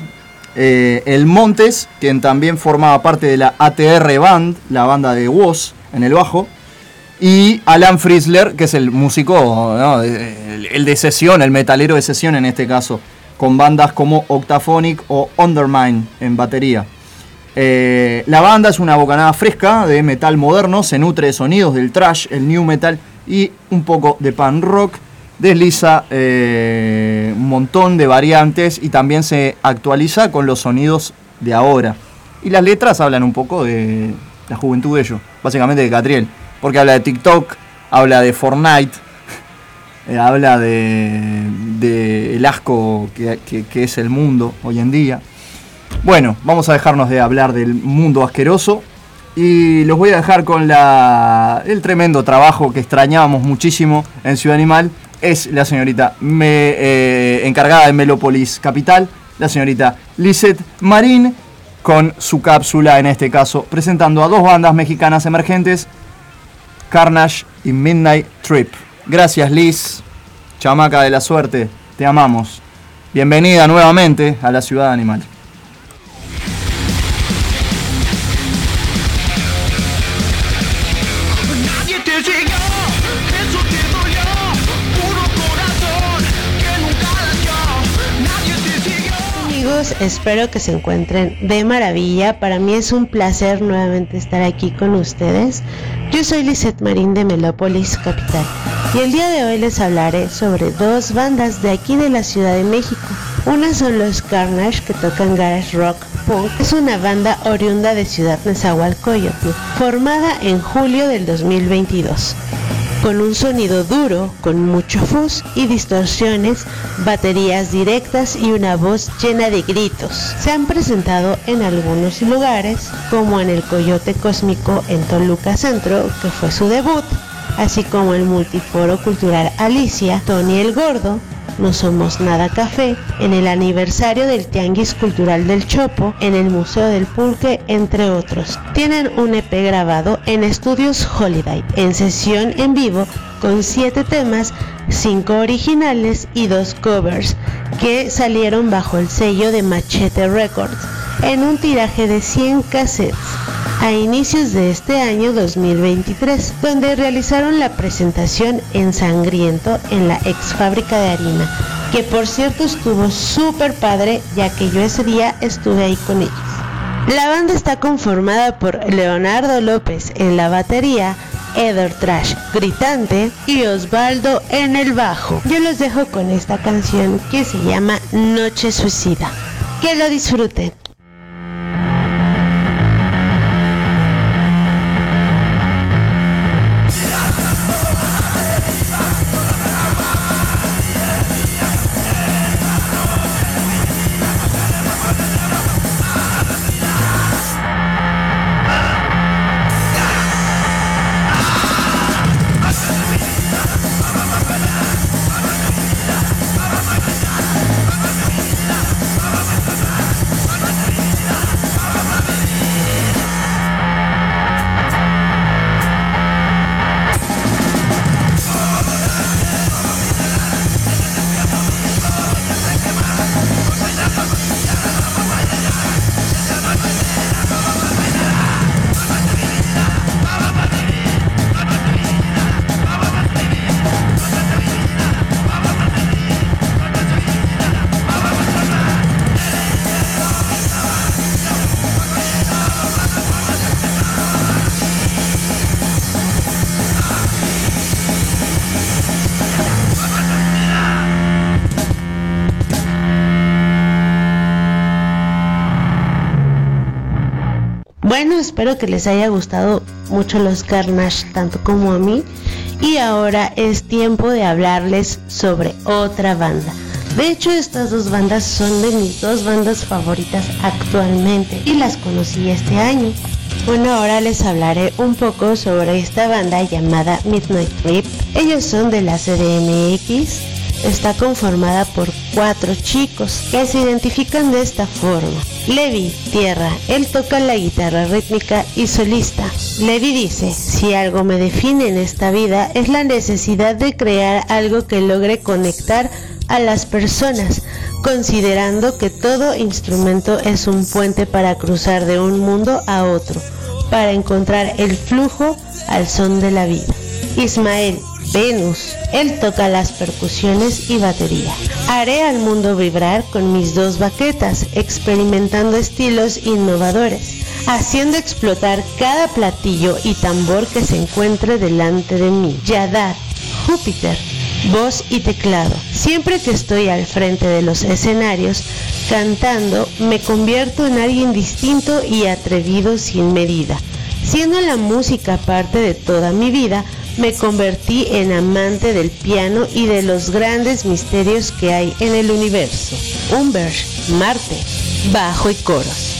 Eh, el Montes, quien también formaba parte de la ATR Band, la banda de Woz, en el bajo. Y Alan Frisler, que es el músico, el, el de sesión, el metalero de sesión en este caso, con bandas como Octaphonic o Undermine en batería. Eh, la banda es una bocanada fresca de metal moderno, se nutre de sonidos del trash, el new metal y un poco de pan rock. Desliza eh, un montón de variantes y también se actualiza con los sonidos de ahora. Y las letras hablan un poco de la juventud de ellos, básicamente de Catriel, porque habla de TikTok, habla de Fortnite, eh, habla de, el asco que- que- que es el mundo hoy en día. Bueno, vamos a dejarnos de hablar del mundo asqueroso y los voy a dejar con la, el tremendo trabajo que extrañábamos muchísimo en Ciudad Animal. Es la señorita me- eh, encargada de Melópolis Capital, la señorita Lizeth Marín, con su cápsula en este caso, presentando a dos bandas mexicanas emergentes, Carnage y Midnight Trip. Gracias Liz, chamaca de la suerte, te amamos. Bienvenida nuevamente a la Ciudad Animal. Espero que se encuentren de maravilla. Para mí es un placer nuevamente estar aquí con ustedes. Yo soy Lizeth Marín de Melópolis Capital y el día de hoy les hablaré sobre dos bandas de aquí de la Ciudad de México. Una son los Carnage que tocan garage rock punk. Es una banda oriunda de Ciudad Nezahualcóyotl, formada en julio del 2022 con un sonido duro, con mucho fuzz y distorsiones, baterías directas y una voz llena de gritos. Se han presentado en algunos lugares, como en el Coyote Cósmico en Toluca Centro, que fue su debut, así como el Multiforo Cultural Alicia, Tony el Gordo, no Somos Nada Café, en el aniversario del Tianguis Cultural del Chopo, en el Museo del Pulque, entre otros. Tienen un EP grabado en Estudios Holiday, en sesión en vivo, con 7 temas, 5 originales y 2 covers, que salieron bajo el sello de Machete Records, en un tiraje de 100 cassettes a inicios de este año 2023, donde realizaron la presentación en Sangriento en la ex fábrica de harina, que por cierto estuvo súper padre ya que yo ese día estuve ahí con ellos. La banda está conformada por Leonardo López en la batería, Eder Trash gritante y Osvaldo en el bajo. Yo los dejo con esta canción que se llama Noche Suicida. Que lo disfruten. Bueno, espero que les haya gustado mucho los Carnage, tanto como a mí. Y ahora es tiempo de hablarles sobre otra banda. De hecho, estas dos bandas son de mis dos bandas favoritas actualmente y las conocí este año. Bueno, ahora les hablaré un poco sobre esta banda llamada Midnight Trip. Ellos son de la CDMX. Está conformada por cuatro chicos que se identifican de esta forma. Levi, tierra, él toca la guitarra rítmica y solista. Levi dice, si algo me define en esta vida es la necesidad de crear algo que logre conectar a las personas, considerando que todo instrumento es un puente para cruzar de un mundo a otro, para encontrar el flujo al son de la vida. Ismael, Venus, él toca las percusiones y batería. Haré al mundo vibrar con mis dos baquetas, experimentando estilos innovadores, haciendo explotar cada platillo y tambor que se encuentre delante de mí. Yadad, Júpiter, voz y teclado. Siempre que estoy al frente de los escenarios, cantando, me convierto en alguien distinto y atrevido sin medida. Siendo la música parte de toda mi vida, me convertí en amante del piano y de los grandes misterios que hay en el universo. Umber, Marte, bajo y coros.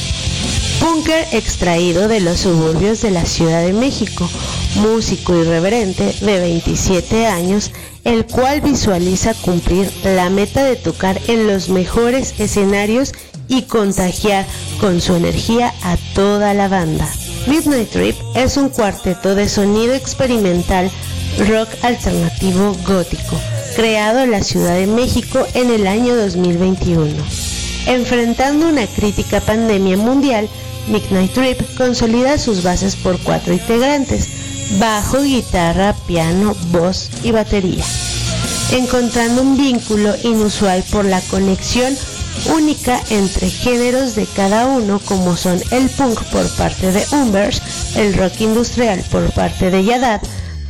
Punker extraído de los suburbios de la Ciudad de México, músico irreverente de 27 años, el cual visualiza cumplir la meta de tocar en los mejores escenarios y contagiar con su energía a toda la banda. Midnight Trip es un cuarteto de sonido experimental rock alternativo gótico, creado en la Ciudad de México en el año 2021. Enfrentando una crítica pandemia mundial, Midnight Trip consolida sus bases por cuatro integrantes, bajo, guitarra, piano, voz y batería, encontrando un vínculo inusual por la conexión única entre géneros de cada uno como son el punk por parte de Umbers, el rock industrial por parte de Yadad,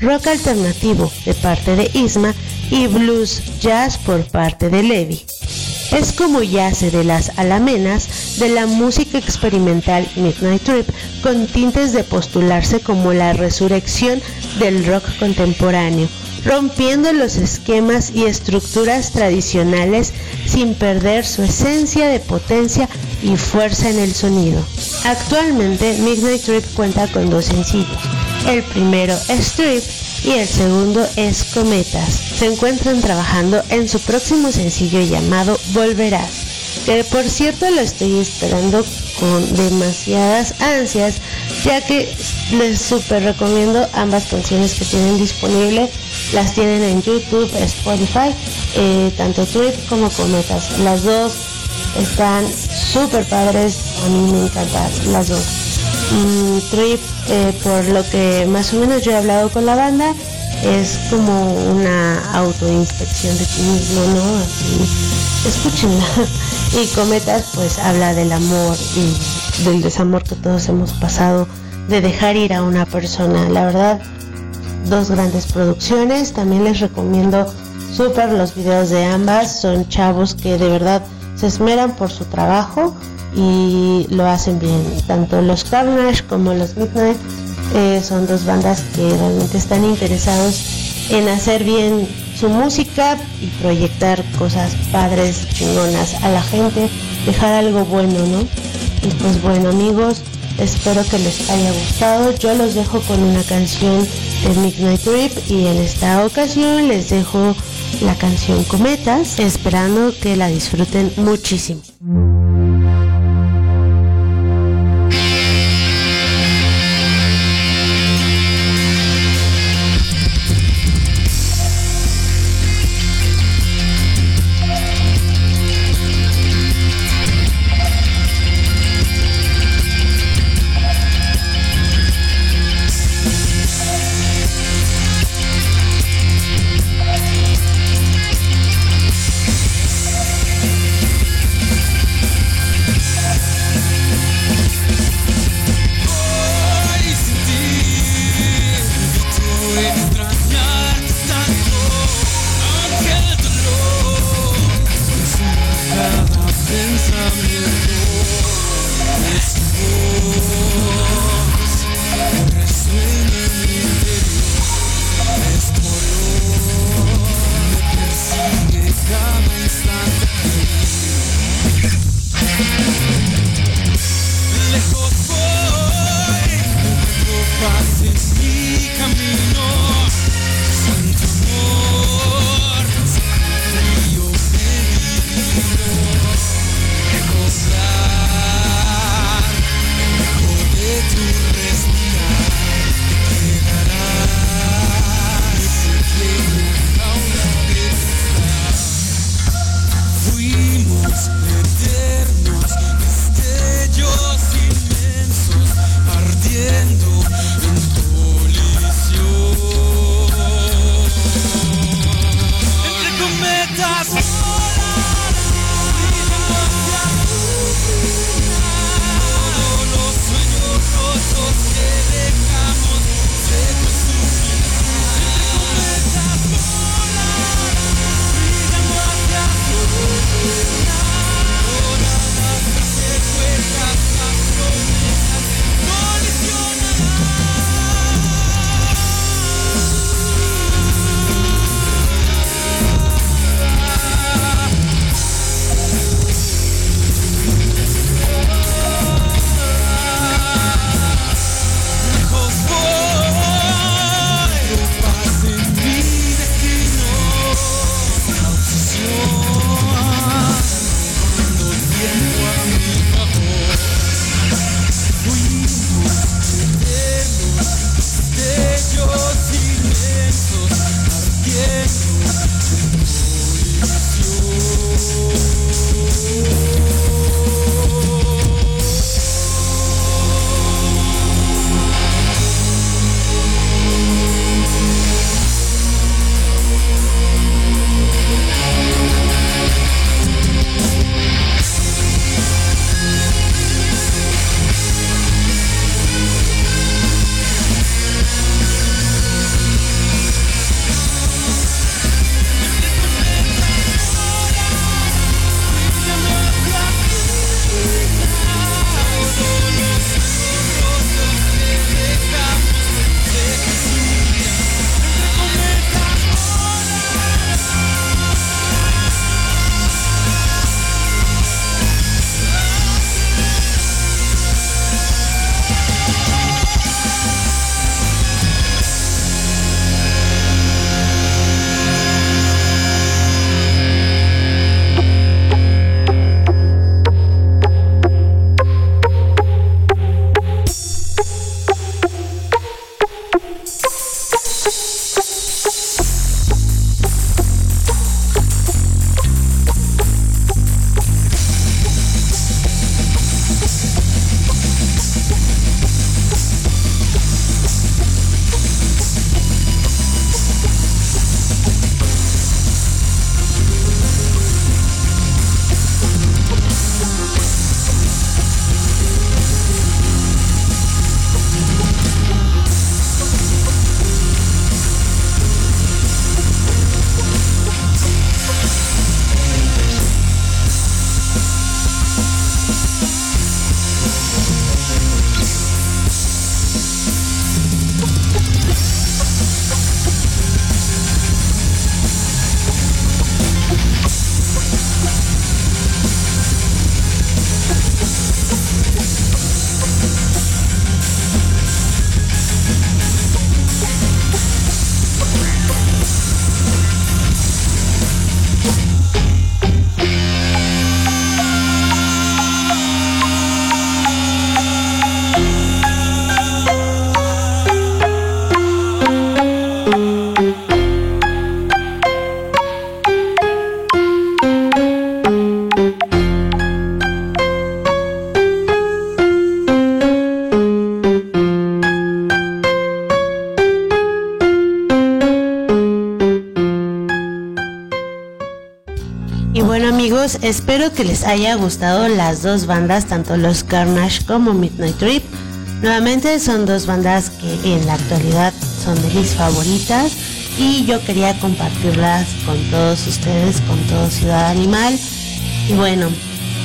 rock alternativo de parte de Isma y blues jazz por parte de Levi. Es como yace de las alamenas de la música experimental Midnight Trip con tintes de postularse como la resurrección del rock contemporáneo, rompiendo los esquemas y estructuras tradicionales sin perder su esencia de potencia y fuerza en el sonido. Actualmente Midnight Trip cuenta con dos sencillos. El primero es Trip y el segundo es Cometas. Se encuentran trabajando en su próximo sencillo llamado Volverás, que por cierto lo estoy esperando con demasiadas ansias, ya que les super recomiendo ambas canciones que tienen disponible. Las tienen en YouTube, Spotify, eh, tanto Trip como Cometas. Las dos están súper padres, a mí me encantan las dos. Mm, Trip, eh, por lo que más o menos yo he hablado con la banda, es como una autoinspección de ti mismo, ¿no? Así, escúchenla. Y Cometas pues habla del amor y del desamor que todos hemos pasado, de dejar ir a una persona. La verdad, dos grandes producciones. También les recomiendo súper los videos de ambas. Son chavos que de verdad se esmeran por su trabajo y lo hacen bien. Tanto los Carnage como los Midnight eh, son dos bandas que realmente están interesados en hacer bien su música y proyectar cosas padres, chingonas a la gente, dejar algo bueno, ¿no? Y pues bueno amigos, espero que les haya gustado. Yo los dejo con una canción de Midnight Trip y en esta ocasión les dejo la canción Cometas, esperando que la disfruten muchísimo. Espero que les haya gustado las dos bandas, tanto los Carnage como Midnight Trip. Nuevamente son dos bandas que en la actualidad son de mis favoritas y yo quería compartirlas con todos ustedes, con todo Ciudad Animal. Y bueno,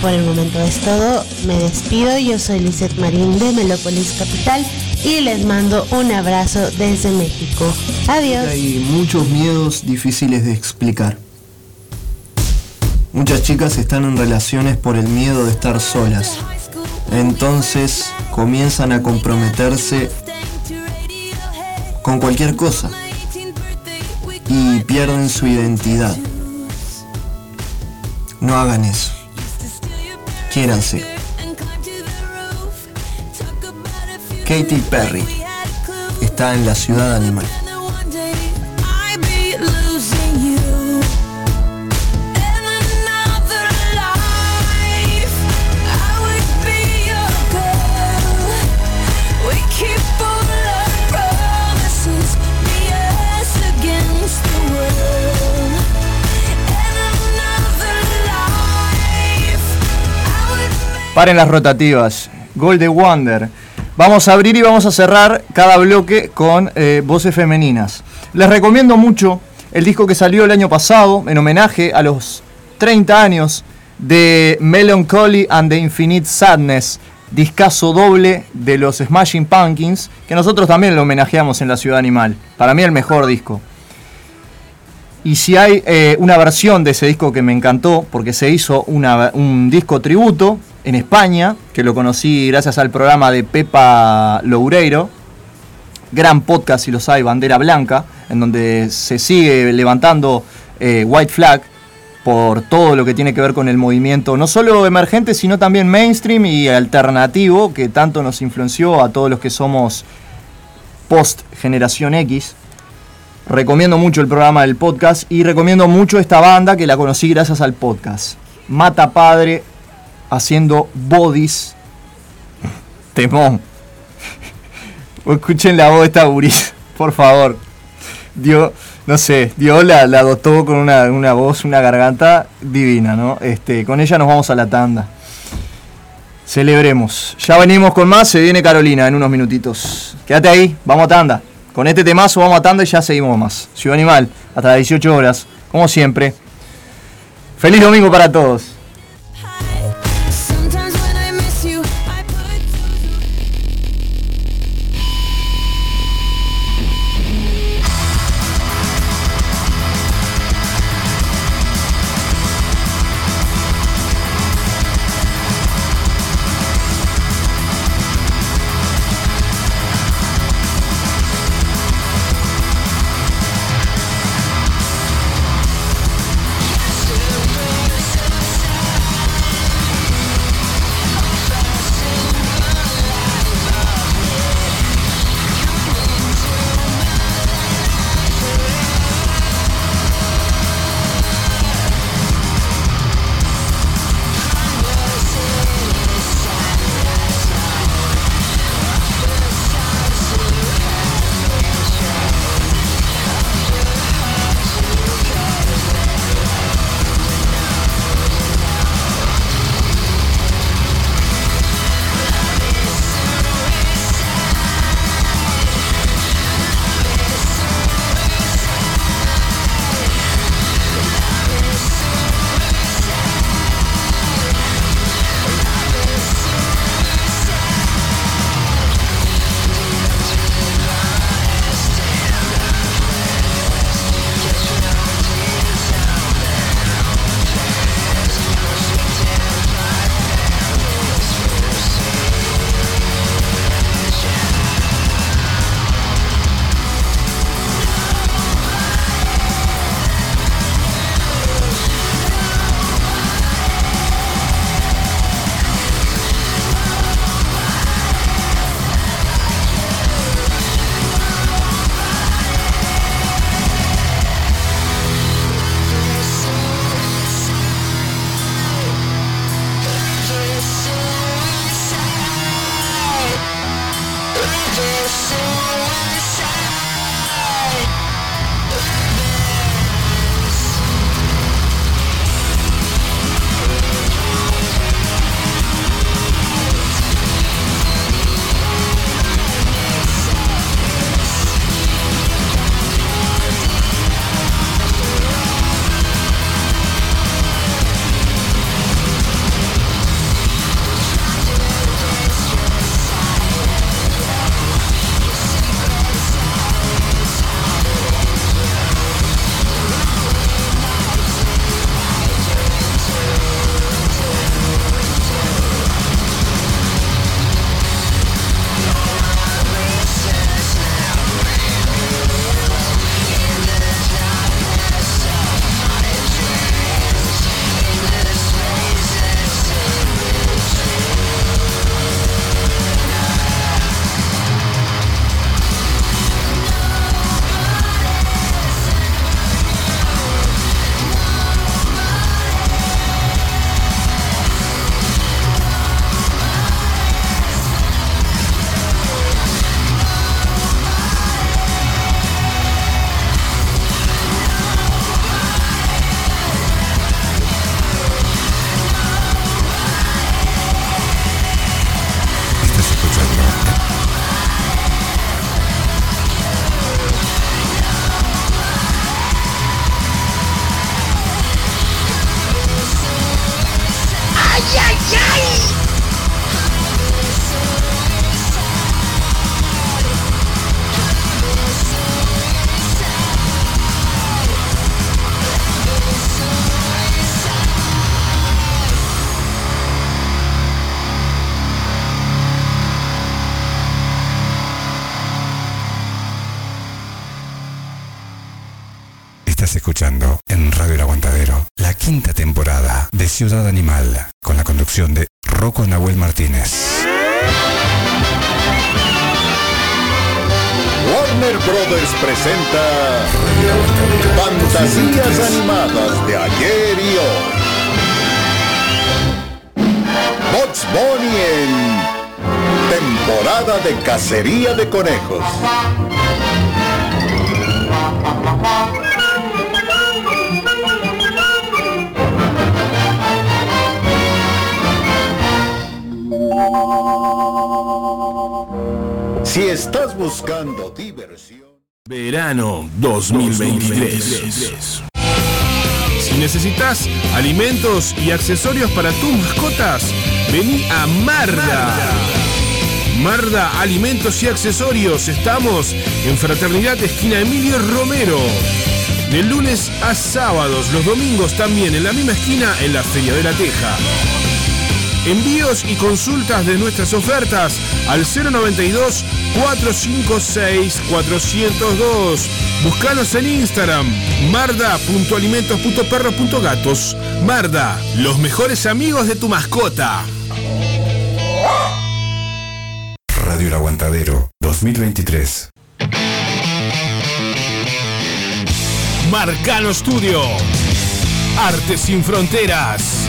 por el momento es todo. Me despido. Yo soy Lizeth Marín de Melópolis Capital y les mando un abrazo desde México. Adiós. Hay muchos miedos difíciles de explicar. Muchas chicas están en relaciones por el miedo de estar solas. Entonces comienzan a comprometerse con cualquier cosa y pierden su identidad. No hagan eso. Quiéranse. Katy Perry está en la ciudad animal. Paren las rotativas. Golden Wonder. Vamos a abrir y vamos a cerrar cada bloque con eh, voces femeninas. Les recomiendo mucho el disco que salió el año pasado en homenaje a los 30 años de Melancholy and the Infinite Sadness, discazo doble de los Smashing Pumpkins, que nosotros también lo homenajeamos en la Ciudad Animal. Para mí el mejor disco. Y si hay eh, una versión de ese disco que me encantó, porque se hizo un disco tributo en España, que lo conocí gracias al programa de Pepa Loureiro, gran podcast si los hay, Bandera Blanca, en donde se sigue levantando eh, White Flag por todo lo que tiene que ver con el movimiento, no solo emergente, sino también mainstream y alternativo, que tanto nos influenció a todos los que somos post generación X. Recomiendo mucho el programa del podcast y recomiendo mucho esta banda que la conocí gracias al podcast. Mata Padre haciendo bodies. Temón. Escuchen la voz de esta guris, por favor. Dios, no sé, Dios la, la dotó con una, una voz, una garganta divina, ¿no? Este, con ella nos vamos a la tanda. Celebremos. Ya venimos con más, se viene Carolina en unos minutitos. Quédate ahí, vamos a tanda. Con este temazo vamos a tanda y ya seguimos más. Ciudad Animal, hasta las 18 horas, como siempre. Feliz domingo para todos. Ciudad Animal con la conducción de Rocco Nahuel Martínez. Warner Brothers presenta Fantasías animadas de ayer y hoy. Box Bunny en temporada de cacería de conejos. Si estás buscando diversión. Verano 2023. Si necesitas alimentos y accesorios para tus mascotas, vení a Marda. Marda Alimentos y Accesorios. Estamos en Fraternidad Esquina Emilio Romero. De lunes a sábados, los domingos también en la misma esquina en la Feria de la Teja. Envíos y consultas de nuestras ofertas al 092 456 402. Búscanos en Instagram marda.alimentos.perros.gatos. Marda, los mejores amigos de tu mascota. Radio El Aguantadero 2023. Marcano Studio. Arte sin fronteras.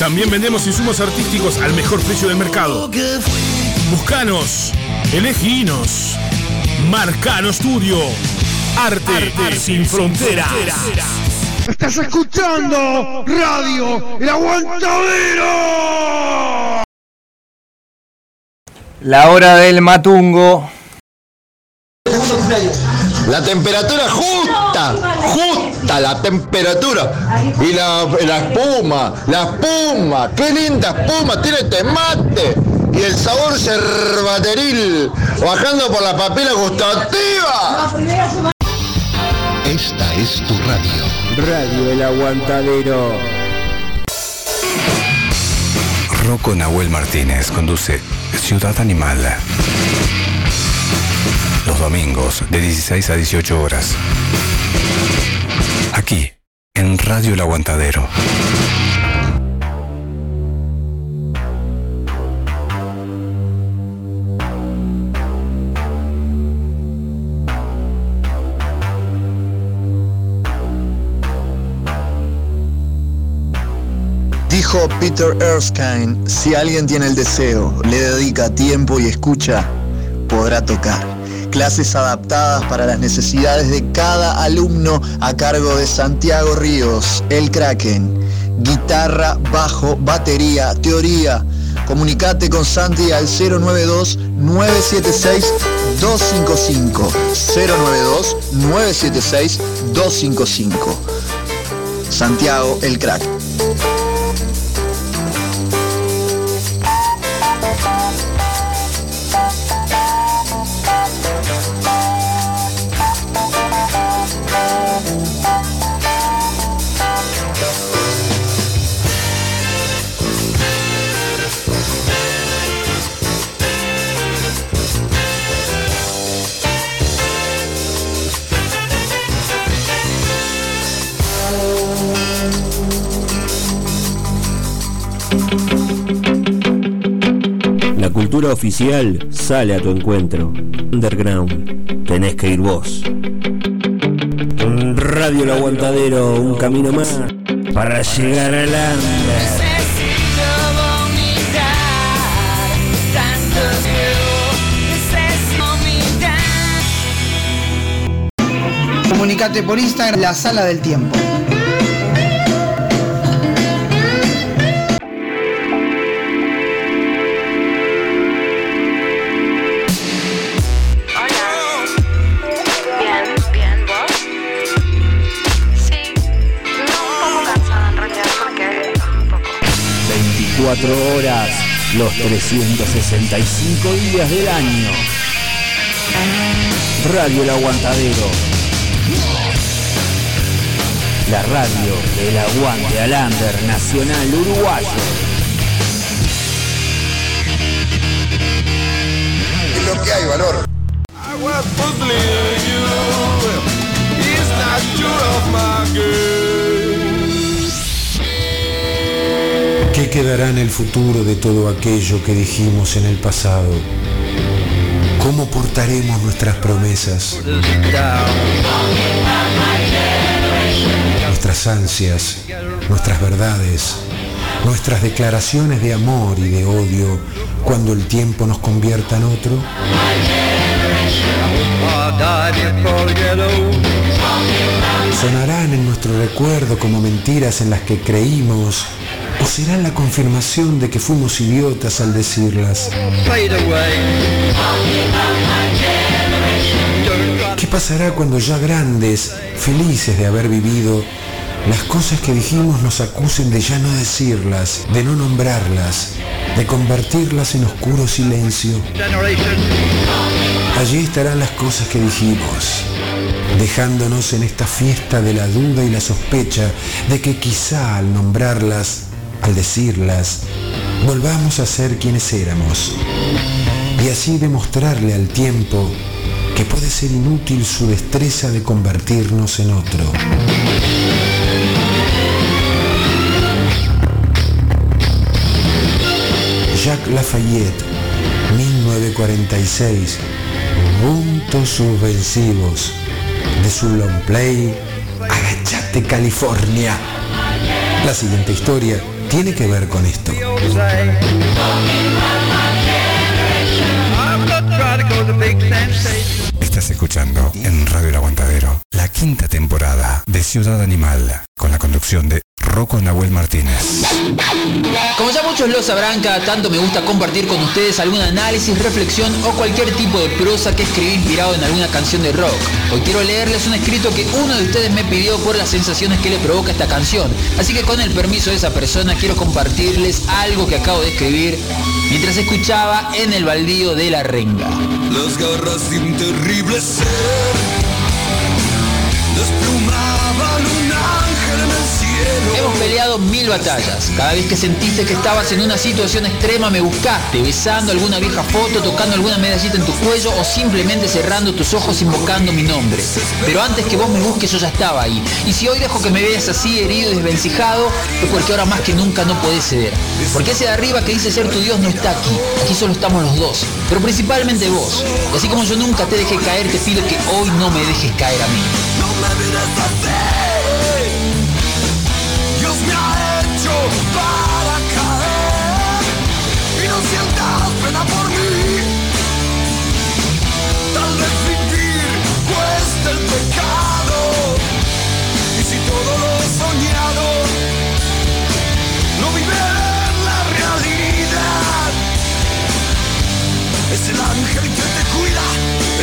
También vendemos insumos artísticos al mejor precio del mercado. Buscanos, eleginos. Marcano Studio. Arte, sin fronteras. Estás escuchando Radio El Aguantadero. La hora del matungo. La temperatura justa, justa la temperatura. Y la, la espuma, la espuma, qué linda espuma, tiene este mate. Y el sabor cervateril, bajando por la papila gustativa. Esta es tu radio. Radio El Aguantadero. Rocco Nahuel Martínez conduce Ciudad Animal. Los domingos de 16 a 18 horas. Aquí, en Radio El Aguantadero. Dijo Peter Erskine, si alguien tiene el deseo, le dedica tiempo y escucha, podrá tocar. Clases adaptadas para las necesidades de cada alumno a cargo de Santiago Ríos, el Kraken. Guitarra, bajo, batería, teoría. Comunicate con Santi al 092-976-255. 092-976-255. Santiago, el crack. Cultura oficial sale a tu encuentro. Underground, tenés que ir vos. Radio El Aguantadero, un camino más para llegar al under. Comunicate por Instagram, la sala del tiempo. 24 horas, los 365 días del año. Radio El Aguantadero. La radio del aguante al under nacional uruguayo. Es lo que hay, valor. ¿Qué quedará en el futuro de todo aquello que dijimos en el pasado? ¿Cómo portaremos nuestras promesas? Nuestras ansias, nuestras verdades, nuestras declaraciones de amor y de odio cuando el tiempo nos convierta en otro? ¿Sonarán en nuestro recuerdo como mentiras en las que creímos o serán la confirmación de que fuimos idiotas al decirlas? ¿Qué pasará cuando ya grandes, felices de haber vivido, las cosas que dijimos nos acusen de ya no decirlas, de no nombrarlas, de convertirlas en oscuro silencio? Allí estarán las cosas que dijimos, dejándonos en esta fiesta de la duda y la sospecha de que quizá al nombrarlas, al decirlas, volvamos a ser quienes éramos. Y así demostrarle al tiempo que puede ser inútil su destreza de convertirnos en otro. Jacques Lafayette, 1946, Puntos suspensivos de su long play Agachate California. La siguiente historia tiene que ver con esto. Estás escuchando en Radio El Aguantadero la quinta temporada de Ciudad Animal con la conducción de Rocco Nahuel Martínez. Como ya muchos lo sabrán, cada tanto me gusta compartir con ustedes algún análisis, reflexión o cualquier tipo de prosa que escribí inspirado en alguna canción de rock. Hoy quiero leerles un escrito que uno de ustedes me pidió por las sensaciones que le provoca esta canción. Así que con el permiso de esa persona quiero compartirles algo que acabo de escribir mientras escuchaba en el baldío de la renga. Las garras de un terrible ser desplumaban un ángel en el cielo. Hemos peleado mil batallas. Cada vez que sentiste que estabas en una situación extrema me buscaste, besando alguna vieja foto, tocando alguna medallita en tu cuello o simplemente cerrando tus ojos invocando mi nombre. Pero antes que vos me busques yo ya estaba ahí. Y si hoy dejo que me veas así herido y desvencijado, es porque ahora más que nunca no podés ceder. Porque ese de arriba que dice ser tu Dios no está aquí. Aquí solo estamos los dos. Pero principalmente vos. Y así como yo nunca te dejé caer, te pido que hoy no me dejes caer a mí. El ángel que te cuida,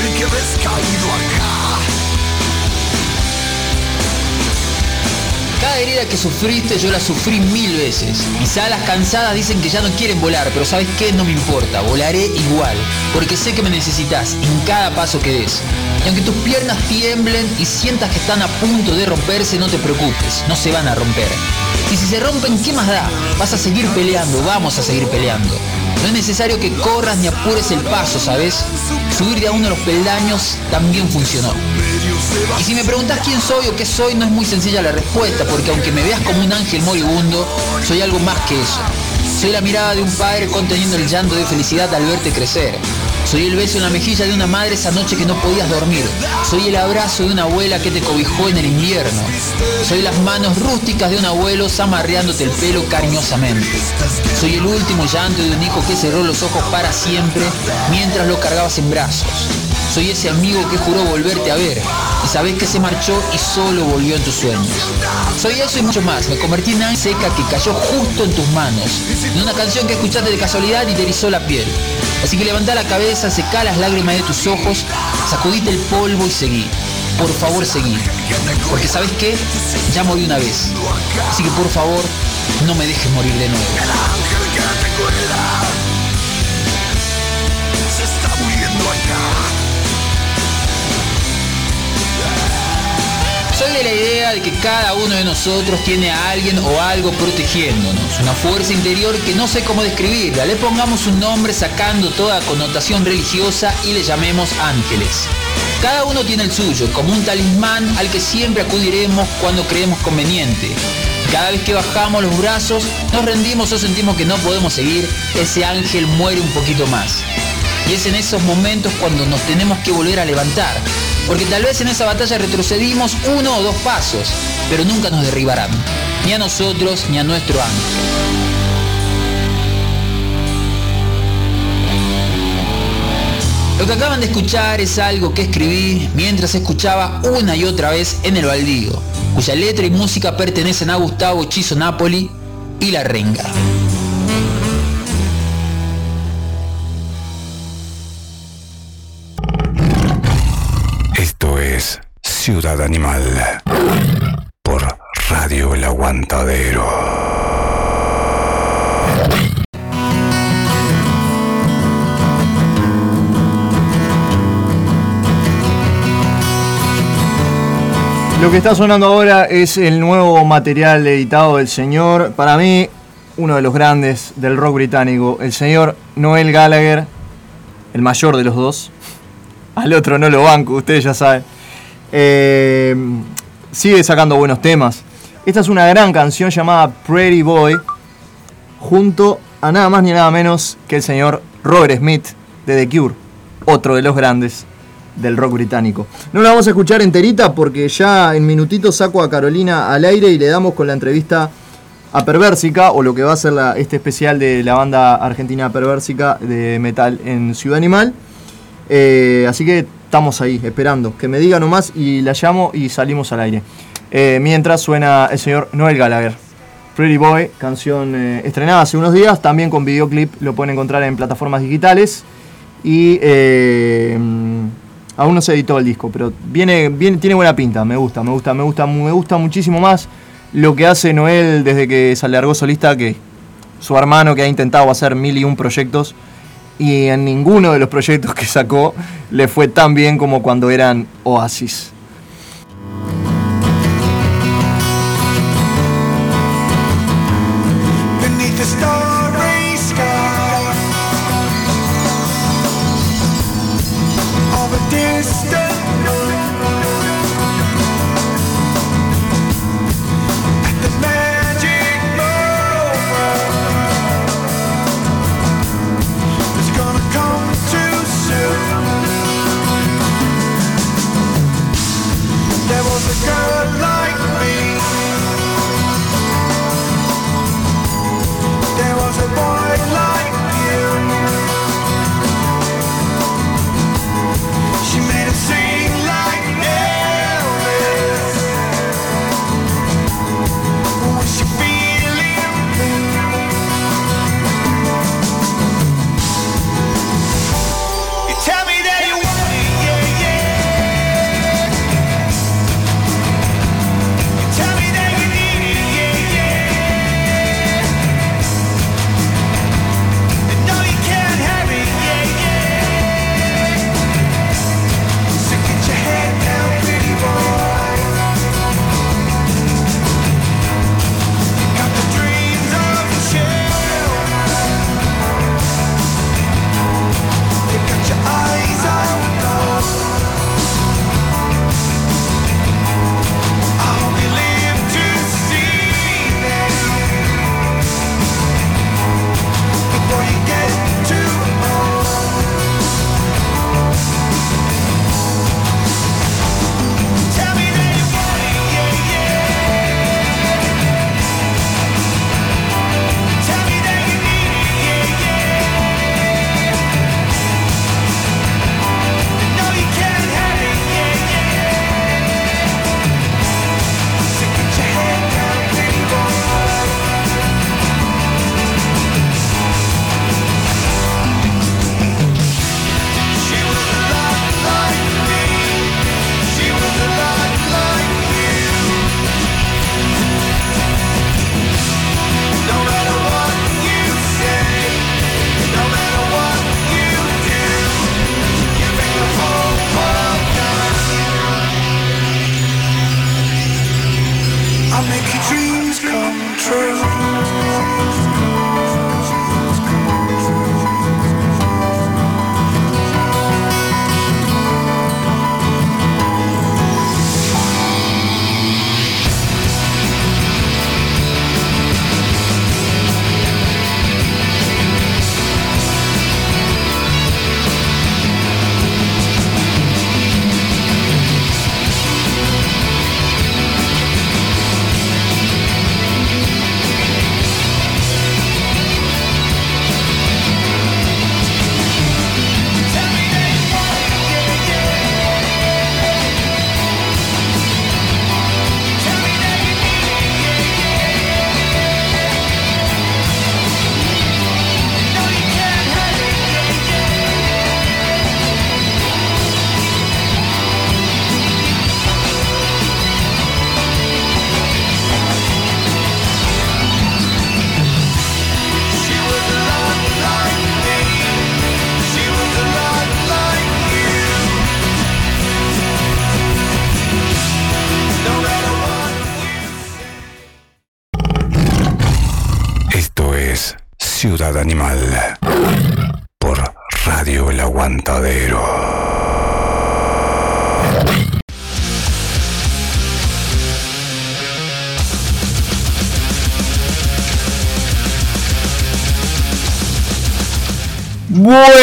el que ves caído acá. Cada herida que sufriste yo la sufrí mil veces. Mis alas cansadas dicen que ya no quieren volar, pero ¿sabes qué? No me importa, volaré igual, porque sé que me necesitas en cada paso que des. Y aunque tus piernas tiemblen y sientas que están a punto de romperse, no te preocupes, no se van a romper. Y si se rompen, ¿qué más da? Vas a seguir peleando, vamos a seguir peleando. No es necesario que corras ni apures el paso, ¿sabes? Subir de a uno los peldaños también funcionó. Y si me preguntas quién soy o qué soy, no es muy sencilla la respuesta, porque aunque me veas como un ángel moribundo, soy algo más que eso. Soy la mirada de un padre conteniendo el llanto de felicidad al verte crecer. Soy el beso en la mejilla de una madre esa noche que no podías dormir. Soy el abrazo de una abuela que te cobijó en el invierno. Soy las manos rústicas de un abuelo zamarreándote el pelo cariñosamente. Soy el último llanto de un hijo que cerró los ojos para siempre mientras lo cargabas en brazos. Soy ese amigo que juró volverte a ver y sabes que se marchó y solo volvió en tus sueños. Soy eso y mucho más. Me convertí en una seca que cayó justo en tus manos. En una canción que escuchaste de casualidad y te erizó la piel. Así que levanta la cabeza, seca las lágrimas de tus ojos, sacudite el polvo y seguí. Por favor, seguí. Porque sabes qué? Ya morí una vez. Así que por favor, no me dejes morir de nuevo. Se está muriendo acá. De la idea de que cada uno de nosotros tiene a alguien o algo protegiéndonos, una fuerza interior que no sé cómo describirla. Le pongamos un nombre sacando toda connotación religiosa y le llamemos ángeles. Cada uno tiene el suyo, como un talismán al que siempre acudiremos cuando creemos conveniente. Cada vez que bajamos los brazos, nos rendimos o sentimos que no podemos seguir, ese ángel muere un poquito más. Y es en esos momentos cuando nos tenemos que volver a levantar. Porque tal vez en esa batalla retrocedimos uno o dos pasos, pero nunca nos derribarán. Ni a nosotros ni a nuestro ángel. Lo que acaban de escuchar es algo que escribí mientras escuchaba una y otra vez en el baldío, cuya letra y música pertenecen a Gustavo Chizo Napoli y La Renga. Ciudad Animal por Radio El Aguantadero. Lo que está sonando ahora es el nuevo material editado del señor, para mí, uno de los grandes del rock británico, el señor Noel Gallagher, el mayor de los dos. Al otro no lo banco, ustedes ya saben. Eh, sigue sacando buenos temas. Esta es una gran canción llamada Pretty Boy, junto a nada más ni nada menos que el señor Robert Smith de The Cure, otro de los grandes del rock británico. No la vamos a escuchar enterita porque ya en minutitos saco a Carolina al aire y le damos con la entrevista a Perversica o lo que va a ser este especial de la banda argentina Perversica de metal en Ciudad Animal. Eh, así que estamos ahí esperando que me diga nomás y la llamo y salimos al aire. Eh, mientras suena el señor Noel Gallagher. Pretty Boy, canción eh, estrenada hace unos días, también con videoclip, lo pueden encontrar en plataformas digitales. Y eh, aún no se editó el disco, pero viene, viene, tiene buena pinta, me gusta, me gusta, me gusta, me gusta muchísimo más lo que hace Noel desde que se alargó solista que su hermano que ha intentado hacer mil y un proyectos y en ninguno de los proyectos que sacó le fue tan bien como cuando eran Oasis.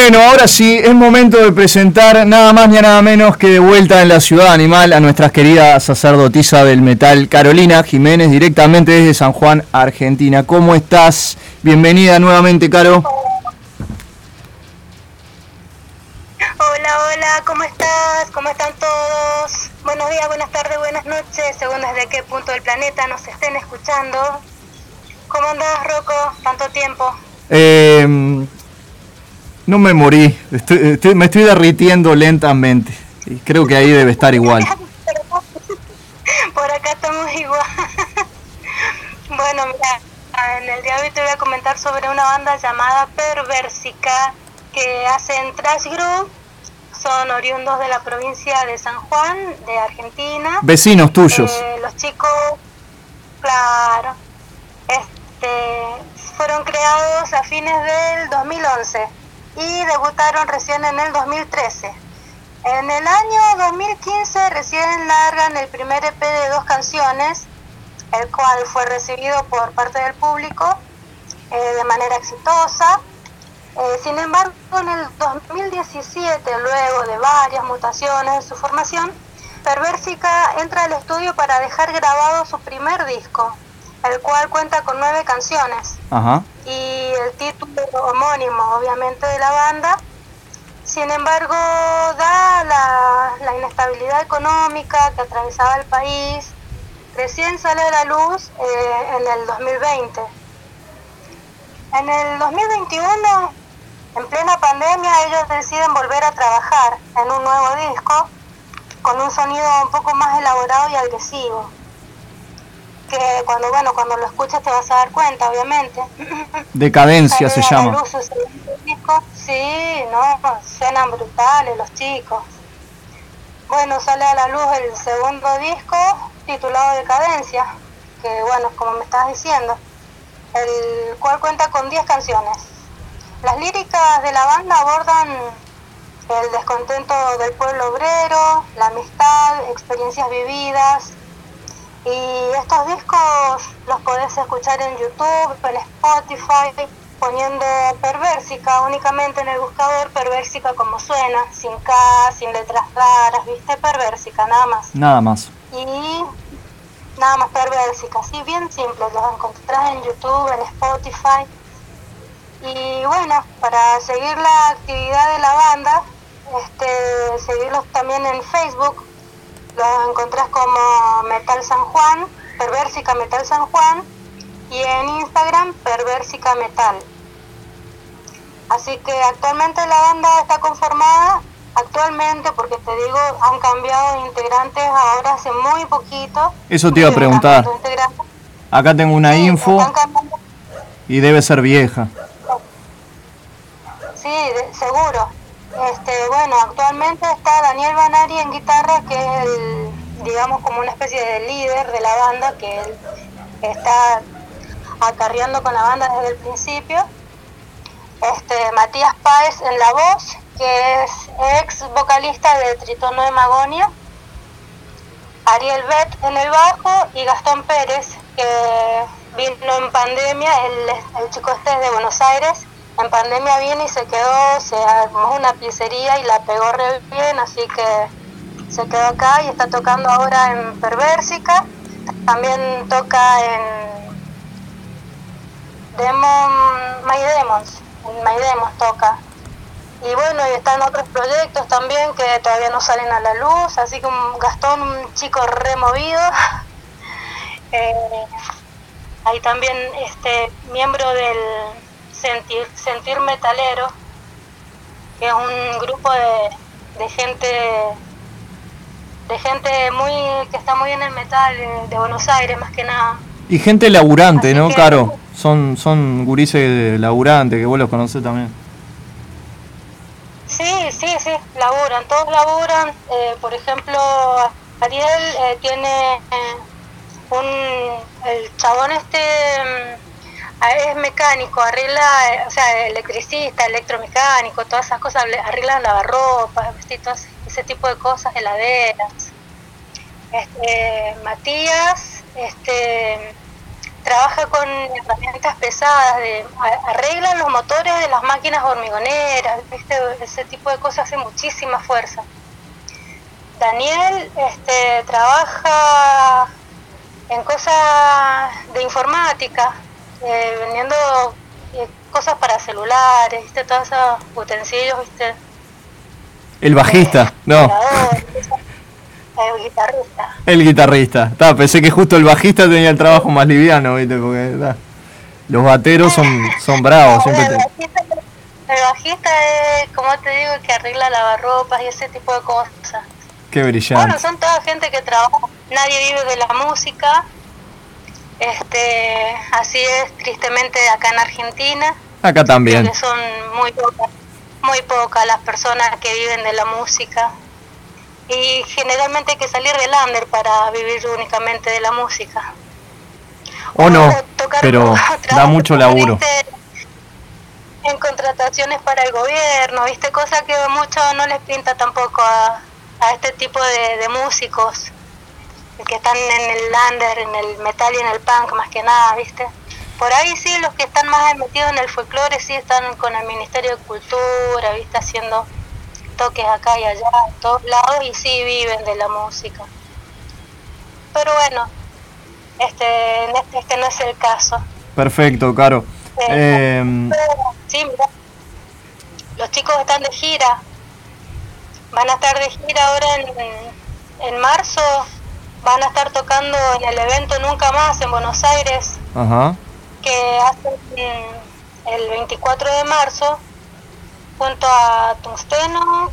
Bueno, ahora sí, es momento de presentar nada más ni nada menos que de vuelta en la ciudad animal a nuestra querida sacerdotisa del metal, Carolina Jiménez, directamente desde San Juan, Argentina. ¿Cómo estás? Bienvenida nuevamente, Caro. Hola, hola, ¿cómo estás? ¿Cómo están todos? Buenos días, buenas tardes, buenas noches, según desde qué punto del planeta nos estén escuchando. ¿Cómo andás, Rocco? Tanto tiempo. Eh, no me morí, estoy- estoy- me estoy derritiendo lentamente. Y creo que ahí debe estar igual. Por acá estamos igual. bueno, mira, en el día de hoy te voy a comentar sobre una banda llamada Perversica que hacen trash groove. Son oriundos de la provincia de San Juan, de Argentina. Vecinos tuyos. Eh, los chicos, claro, este, fueron creados a fines del 2011 y debutaron recién en el 2013. En el año 2015 recién largan el primer EP de dos canciones, el cual fue recibido por parte del público eh, de manera exitosa. Eh, sin embargo, en el 2017, luego de varias mutaciones en su formación, Perversica entra al estudio para dejar grabado su primer disco, el cual cuenta con nueve canciones Ajá. y el título homónimo, obviamente, de la banda. Sin embargo, da la, la inestabilidad económica que atravesaba el país, recién sale a la luz eh, en el 2020. En el 2021, en plena pandemia, ellos deciden volver a trabajar en un nuevo disco con un sonido un poco más elaborado y agresivo. Que cuando, bueno, cuando lo escuches te vas a dar cuenta, obviamente. Decadencia se llama. luz. Sí, no, suenan brutales los chicos. Bueno, sale a la luz el segundo disco titulado Decadencia, que bueno, como me estabas diciendo, el cual cuenta con 10 canciones. Las líricas de la banda abordan el descontento del pueblo obrero, la amistad, experiencias vividas. Y estos discos los podés escuchar en YouTube, en Spotify, poniendo Perversica únicamente en el buscador, Perversica como suena, sin K, sin letras raras, ¿viste? Perversica, nada más. Nada más. Y nada más Perversica, así bien simple, los encontrás en YouTube, en Spotify. Y bueno, para seguir la actividad de la banda, este, seguirlos también en Facebook, los encontrás como Metal San Juan, Perversica Metal San Juan, y en Instagram Perversica Metal. Así que actualmente la banda está conformada, actualmente porque te digo, han cambiado de integrantes ahora hace muy poquito. Eso te iba a preguntar. Acá tengo una info y debe ser vieja. Sí, de- seguro. Este, bueno, actualmente está Daniel Banari en guitarra, que es el, digamos, como una especie de líder de la banda, que él está acarreando con la banda desde el principio. Este, Matías Páez en la voz, que es ex vocalista de Tritono de Magonia. Ariel Bet en el bajo y Gastón Pérez, que vino en pandemia, el, el chico este es de Buenos Aires, en pandemia vino y se quedó, se armó una pizzería y la pegó re bien, así que se quedó acá y está tocando ahora en Perversica, también toca en Demon, My Demons, My Demons toca. Y bueno, y están otros proyectos también que todavía no salen a la luz, así que un Gastón, un chico removido. Eh, hay también este miembro del Sentir, Sentir Metalero, que es un grupo de, de gente de gente muy que está muy en el metal de, de Buenos Aires más que nada. Y gente laburante, ¿no, que- Caro? Son, son gurises laburantes, que vos los conocés también. Sí, sí, sí, laburan, todos laburan. Eh, por ejemplo, Ariel eh, tiene eh, un. El chabón este. Es mecánico, arregla, o sea, electricista, electromecánico, todas esas cosas, ¿viste? Y todo ese- tipo de cosas, heladeras. Este, Matías, este, trabaja con herramientas pesadas, arregla los motores de las máquinas hormigoneras, ¿viste? ese tipo de cosas hace muchísima fuerza. Daniel este, trabaja en cosas de informática, eh, vendiendo eh, cosas para celulares, ¿viste? todos esos utensilios, ¿viste? El bajista, no, el guitarrista. el guitarrista. Ta, pensé que justo el bajista tenía el trabajo más liviano, ¿viste? Porque ta, los bateros son, son bravos. Siempre El bajista, el bajista es, como te digo, que arregla lavarropas y ese tipo de cosas. Qué Bueno, brillante. son toda gente que trabaja, nadie vive de la música. Este, así es, tristemente acá en Argentina. Acá también. Son muy pocas, muy pocas las personas que viven de la música. Y generalmente hay que salir del under para vivir únicamente de la música. O no, pero da mucho laburo. En contrataciones para el gobierno, ¿viste? Cosa que a muchos no les pinta tampoco a, a este tipo de, de músicos que están en el under, en el metal y en el punk más que nada, ¿viste? Por ahí sí, los que están más metidos en el folclore sí están con el Ministerio de Cultura, ¿viste? Haciendo toques acá y allá, en todos lados, y sí viven de la música. Pero bueno, este, en este, este no es el caso. Perfecto, Caro. Eh, Sí, mira. Los chicos están de gira. Van a estar de gira ahora en, en marzo. Van a estar tocando en el evento Nunca Más en Buenos Aires, ajá. que hacen mm, el 24 de marzo, junto a Tungsteno.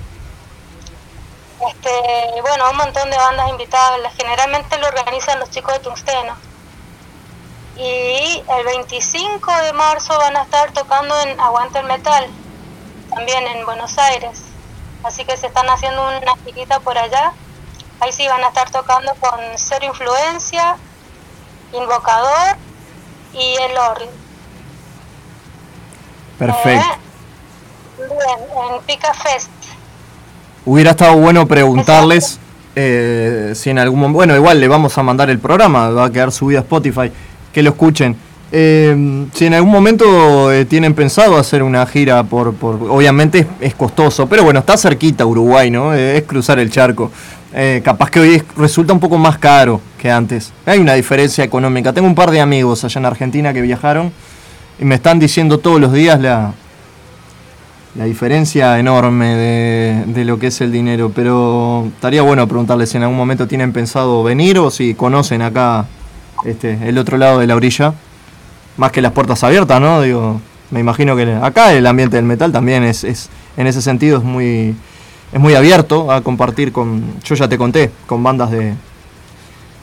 Este, bueno, un montón de bandas invitadas. Generalmente lo organizan los chicos de Tungsteno. Y el 25 de marzo van a estar tocando en Aguante el Metal, también en Buenos Aires. Así que se están haciendo una girita por allá. Ahí sí van a estar tocando con Cero Influencia, Invocador y El Orly. Perfecto. Bien, en Pica Fest. Hubiera estado bueno preguntarles eh, si en algún momento. Bueno, igual le vamos a mandar el programa, va a quedar subido a Spotify, que lo escuchen. Eh, si en algún momento eh, tienen pensado hacer una gira por. por obviamente es, es costoso, pero bueno, está cerquita Uruguay, ¿no? Eh, es cruzar el charco. Eh, capaz que hoy es- resulta un poco más caro que antes. Hay una diferencia económica. Tengo un par de amigos allá en Argentina que viajaron y me están diciendo todos los días la, la diferencia enorme de, de lo que es el dinero, pero estaría bueno preguntarles si en algún momento tienen pensado venir o si conocen acá este, el otro lado de la orilla, más que las puertas abiertas, ¿no? Digo, me imagino que acá el ambiente del metal también es, es en ese sentido es muy es muy abierto a compartir con, yo ya te conté, con bandas de,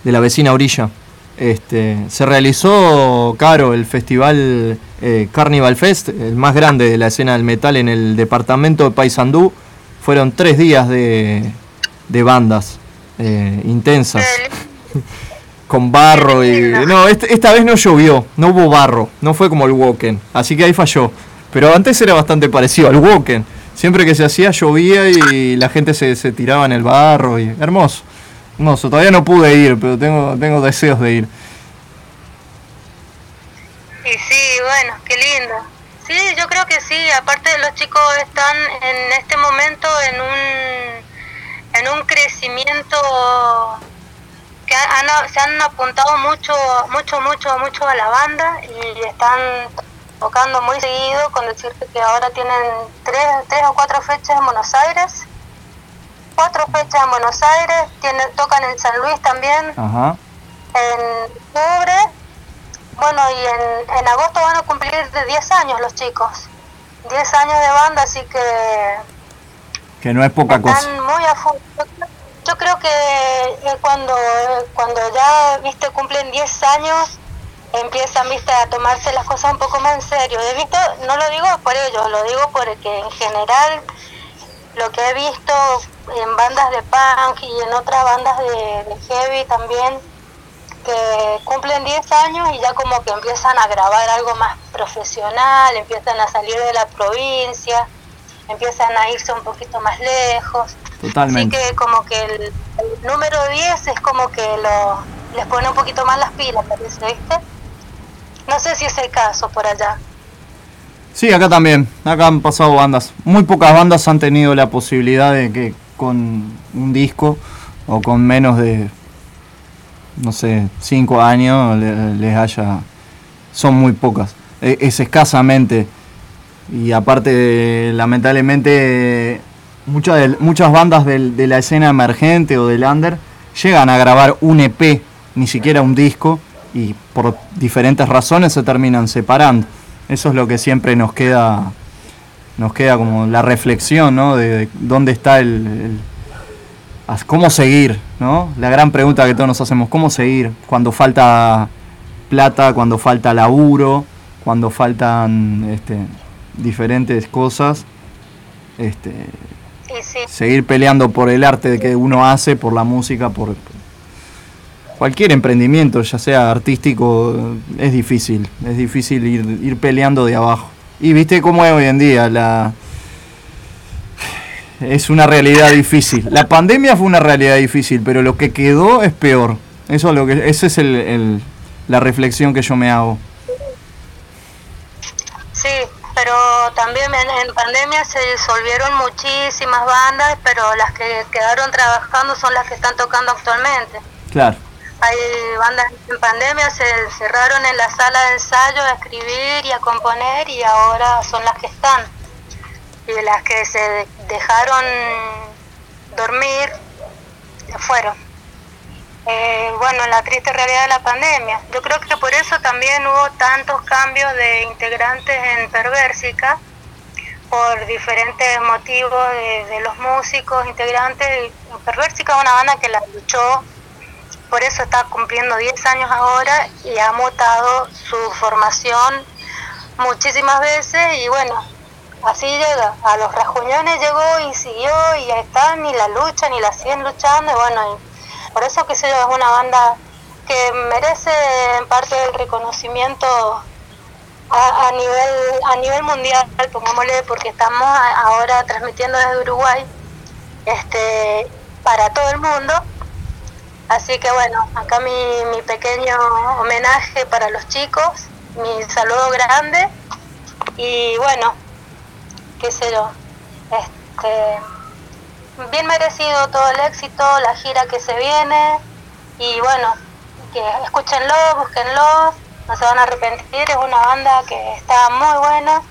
de la vecina orilla. Este, se realizó, Caro, el festival eh, Carnival Fest, el más grande de la escena del metal en el departamento de Paysandú. Fueron tres días de, de bandas eh, intensas, con barro y... No, este- esta vez no llovió, no hubo barro, no fue como el Woken, así que ahí falló. Pero antes era bastante parecido al Woken. Siempre que se hacía llovía y la gente se, se tiraba en el barro y hermoso. Hermoso, todavía no pude ir, pero tengo, tengo deseos de ir. Y sí, bueno, qué lindo. Sí, yo creo que sí. Aparte, los chicos están en este momento en un, en un crecimiento que han- se han apuntado mucho, mucho, mucho, mucho a la banda y están tocando muy seguido, con decirte que ahora tienen tres, tres o cuatro fechas en Buenos Aires, cuatro fechas en Buenos Aires, tienen, tocan en San Luis también, Ajá. en octubre, bueno, y en, en agosto van a cumplir de 10 años los chicos, 10 años de banda, así que Que no es poca cosa. están muy a. Yo, creo- que eh, cuando, cuando ya, viste, cumplen 10 años, empiezan, viste, a tomarse las cosas un poco más en serio. He visto, no lo digo por ellos, lo digo porque en general lo que he visto en bandas de punk y en otras bandas de, de heavy también, que cumplen 10 años y ya como que empiezan a grabar algo más profesional, empiezan a salir de la provincia, empiezan a irse un poquito más lejos. Totalmente. Así que como que el, el número 10 es como que lo, les pone un poquito más las pilas, parece, ¿viste? No sé si es el caso por allá. Sí, acá también. Acá han pasado bandas. Muy pocas bandas han tenido la posibilidad de que con un disco o con menos de, no sé, cinco años le- les haya... Son muy pocas. E- Es escasamente. Y aparte, lamentablemente, muchas, muchas bandas del- de la escena emergente o del under llegan a grabar un EP, ni siquiera un disco, y por diferentes razones se terminan separando. Eso es lo que siempre nos queda, nos queda como la reflexión, ¿no? De, de dónde está el, cómo seguir, ¿no? La gran pregunta que todos nos hacemos, ¿cómo seguir? Cuando falta plata, cuando falta laburo, cuando faltan este, diferentes cosas, este, sí, seguir peleando por el arte que uno hace, por la música, por cualquier emprendimiento, ya sea artístico, es difícil, es difícil ir, ir peleando de abajo. Y viste cómo es hoy en día, la es una realidad difícil. La pandemia fue una realidad difícil, pero lo que quedó es peor. Eso es lo que, esa es el, el- la reflexión que yo me hago. sí, pero también en, en pandemia se disolvieron muchísimas bandas, pero las que quedaron trabajando son las que están tocando actualmente. Claro. Hay bandas en pandemia se cerraron en la sala de ensayo a escribir y a componer y ahora son las que están. Y las que se dejaron dormir fueron. Eh, bueno, la triste realidad de la pandemia. Yo creo que por eso también hubo tantos cambios de integrantes en Perversica, por diferentes motivos de, de los músicos integrantes. Perversica es una banda que la luchó por eso está cumpliendo 10 años ahora y ha mutado su formación muchísimas veces y bueno, así llega. A los Rajuñones llegó y siguió y ahí están y la luchan y la siguen luchando y bueno, por eso que sé yo, es una banda que merece en parte el reconocimiento a, nivel a nivel mundial, pongámosle, porque estamos ahora transmitiendo desde Uruguay este para todo el mundo Así que bueno, acá mi, mi pequeño homenaje para los chicos, mi saludo grande y bueno, qué sé yo, este, bien merecido todo el éxito, la gira que se viene y bueno, que escúchenlo, búsquenlo, no se van a arrepentir, es una banda que está muy buena,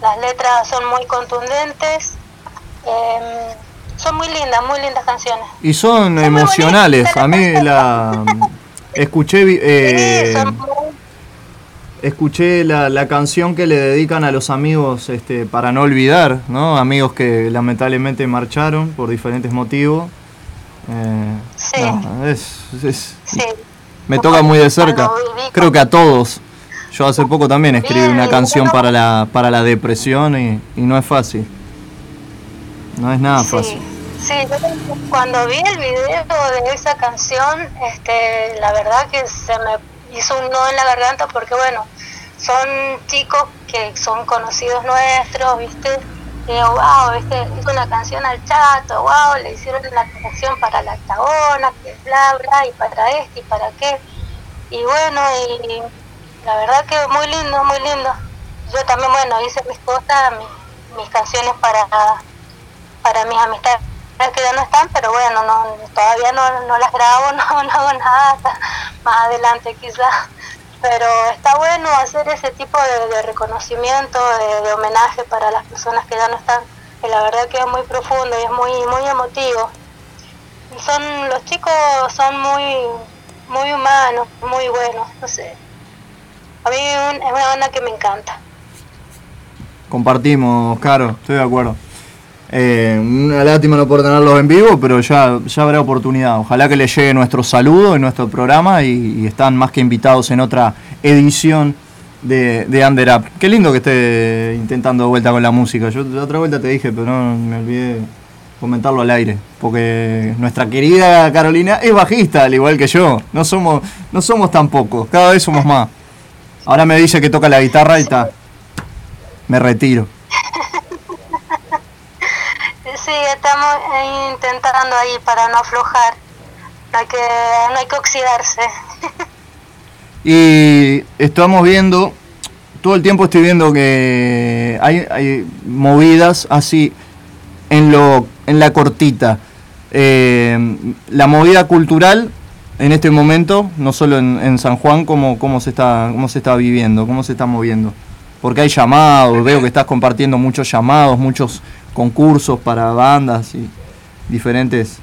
las letras son muy contundentes, em, son muy lindas, muy lindas canciones. Y son emocionales. A mí la escuché eh, Sí, son escuché la, la canción que le dedican a los amigos este, para no olvidar, ¿no? Amigos que lamentablemente marcharon por diferentes motivos. Eh, no, es- es- me toca muy de cerca. Creo que a todos. Yo hace poco también escribí una canción para la, para la depresión y, y no es fácil. No es nada fácil. Sí, yo cuando vi el video de esa canción, este, la verdad que se me hizo un nudo en la garganta porque bueno, son chicos que son conocidos nuestros, ¿viste? Y digo, wow, ¿viste? Hizo una canción al chato, wow, le hicieron una canción para la octagona, que bla, bla, y para este, y para qué. Y bueno, y la verdad que muy lindo, muy lindo. Yo también, bueno, hice mis cosas, mis, mis canciones para para mis amistades que ya no están, pero bueno, no, todavía no, no las grabo, no, hago nada, más adelante quizás. Pero está bueno hacer ese tipo de, reconocimiento, de, homenaje para las personas que ya no están, que la verdad que es muy profundo y es muy, muy emotivo. Son, los chicos son muy, muy humanos, muy buenos, no sé. A mí es una banda que me encanta. Compartimos, Caro, estoy de acuerdo. Eh, una lástima no poder tenerlos en vivo, pero ya, ya habrá oportunidad. Ojalá que les llegue nuestro saludo en nuestro programa y, y están más que invitados en otra edición de, de Under Up. Qué lindo que esté intentando vuelta con la música. Yo la otra vuelta te dije, pero no me olvidé comentarlo al aire, porque nuestra querida Carolina es bajista, al igual que yo. No somos, no somos tan pocos, cada vez somos más. Ahora me dice que toca la guitarra y está. Me retiro. Sí, estamos intentando ahí para no aflojar. No hay que, no hay que oxidarse. Y estamos viendo, todo el tiempo estoy viendo que hay, hay movidas así en, lo, en la cortita. Eh, la movida cultural en este momento, no solo en, en San Juan, cómo, cómo, se está, cómo se está viviendo, cómo se está moviendo. Porque hay llamados, veo que estás compartiendo muchos llamados, muchos concursos para bandas y diferentes.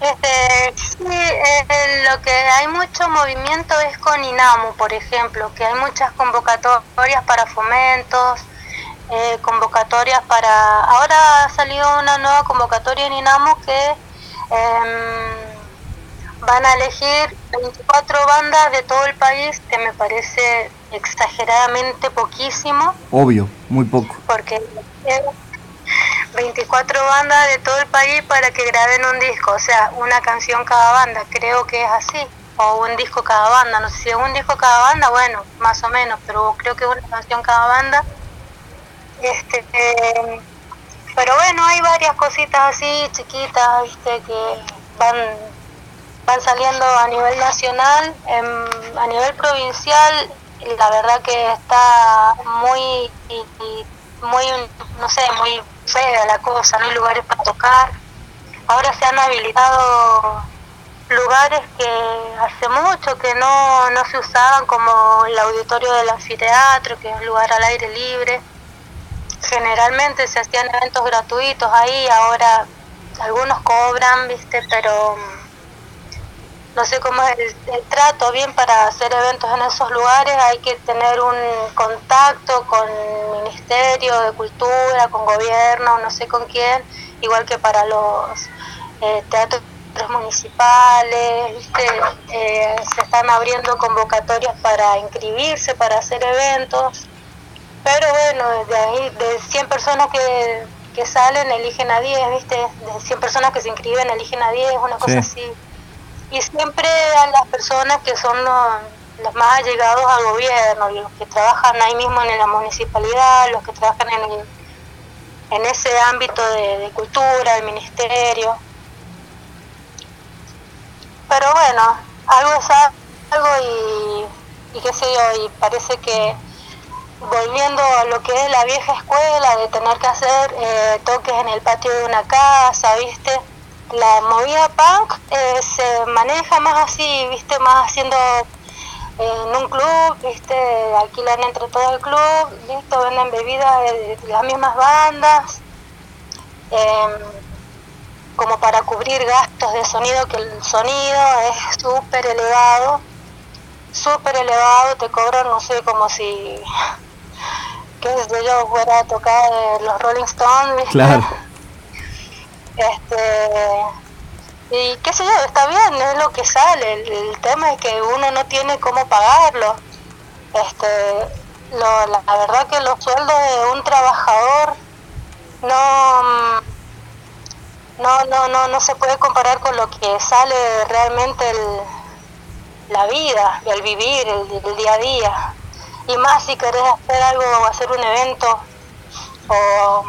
Este, sí, eh, lo que hay mucho movimiento es con INAMU, por ejemplo, que hay muchas convocatorias para fomentos, eh, convocatorias para... Ahora ha salido una nueva convocatoria en INAMU que em, van a elegir 24 bandas de todo el país, que me parece exageradamente poquísimo, Obvio, muy poco. porque eh, 24 bandas de todo el país para que graben un disco, o sea, una canción cada banda, creo que es así, o un disco cada banda, no sé si es un disco cada banda, bueno, más o menos, pero creo que es una canción cada banda. Este, eh, pero bueno, hay varias cositas así chiquitas, viste, que van van saliendo a nivel nacional, a nivel provincial, la verdad que está muy, muy, no sé, muy fea la cosa, no hay lugares para tocar. Ahora se han habilitado lugares que hace mucho que no, no se usaban, como el auditorio del anfiteatro, que es un lugar al aire libre. Generalmente se hacían eventos gratuitos ahí, ahora algunos cobran, viste, pero no sé cómo es el, el trato bien para hacer eventos en esos lugares, hay que tener un contacto con el Ministerio de Cultura, con gobierno, no sé con quién, igual que para los eh, teatros municipales, ¿viste? Eh, se están abriendo convocatorias para inscribirse, para hacer eventos, pero bueno, de ahí, de 100 personas que, que salen, eligen a 10, ¿viste? De 100 personas que se inscriben, eligen a 10, una cosa Sí. así. Y siempre a las personas que son los, más allegados al gobierno, los que trabajan ahí mismo en la municipalidad, los que trabajan en, el- en ese ámbito de, de cultura, el ministerio. Pero bueno, algo es algo y, y qué sé yo, y parece que volviendo a lo que es la vieja escuela, de tener que hacer eh, toques en el patio de una casa, ¿viste? La movida punk eh, se maneja más así, ¿viste? Más haciendo eh, en un club, ¿viste? Alquilan entre todo el club, ¿listo? Venden bebidas de, las mismas bandas. em, como para cubrir gastos de sonido, que el sonido es súper elevado, súper elevado, te cobran, no sé, como si, qué sé yo, fuera a tocar eh, los Rolling Stones, ¿viste? Claro. Este, y qué sé yo, está bien, es lo que sale, el, tema es que uno no tiene cómo pagarlo. Este, lo- la, verdad que los sueldos de un trabajador no mm, no no no no se puede comparar con lo que sale realmente el, la vida el vivir el, el día a día y más si querés hacer algo hacer un evento o,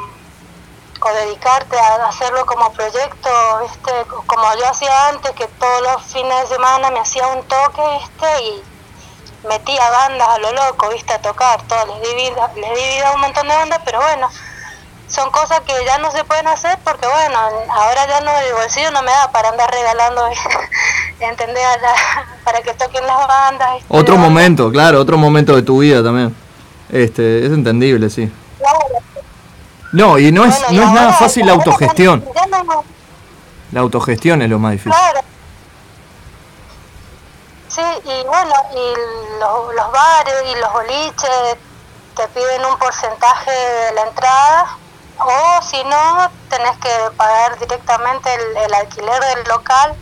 o dedicarte a hacerlo como proyecto viste como yo hacía antes que todos los fines de semana me hacía un toque viste y metía bandas a lo loco viste a tocar todo les di vida, les di vida a un montón de bandas pero bueno son cosas que ya no se pueden hacer porque bueno, ahora ya no el bolsillo no me da para andar regalando, la- para que toquen las bandas. ¿viste? Otro momento, claro, otro momento de tu vida también. Este, es entendible, sí. Claro, No, y no es, bueno, no es nada fácil la autogestión. La autogestión es lo más difícil. claro. Sí, y bueno, y los, los bares y los boliches te piden un porcentaje de la entrada o si no, tenés que pagar directamente el, el alquiler del local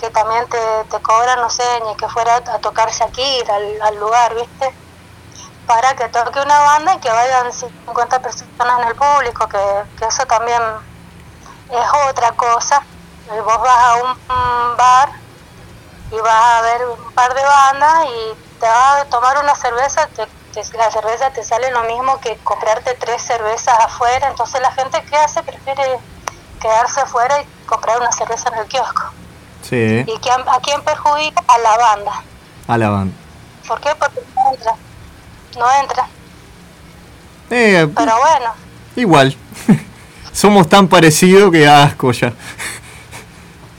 que también te, te cobran, no sé, ni que fuera a tocarse aquí, ir al, al lugar, ¿viste? Para que toque una banda y que vayan 50 personas en el público, que, que eso también es otra cosa. Y vos vas a un, bar y vas a ver un par de bandas y te vas a tomar una cerveza, te- te- la cerveza te sale lo mismo que comprarte tres cervezas afuera, entonces la gente que hace prefiere quedarse afuera y comprar una cerveza en el kiosco. Sí, ¿Y quién, a quién perjudica? A la banda. a la banda. ¿Por qué? Porque entra. No entra. Eh, Pero bueno, igual. Somos tan parecidos que asco ya.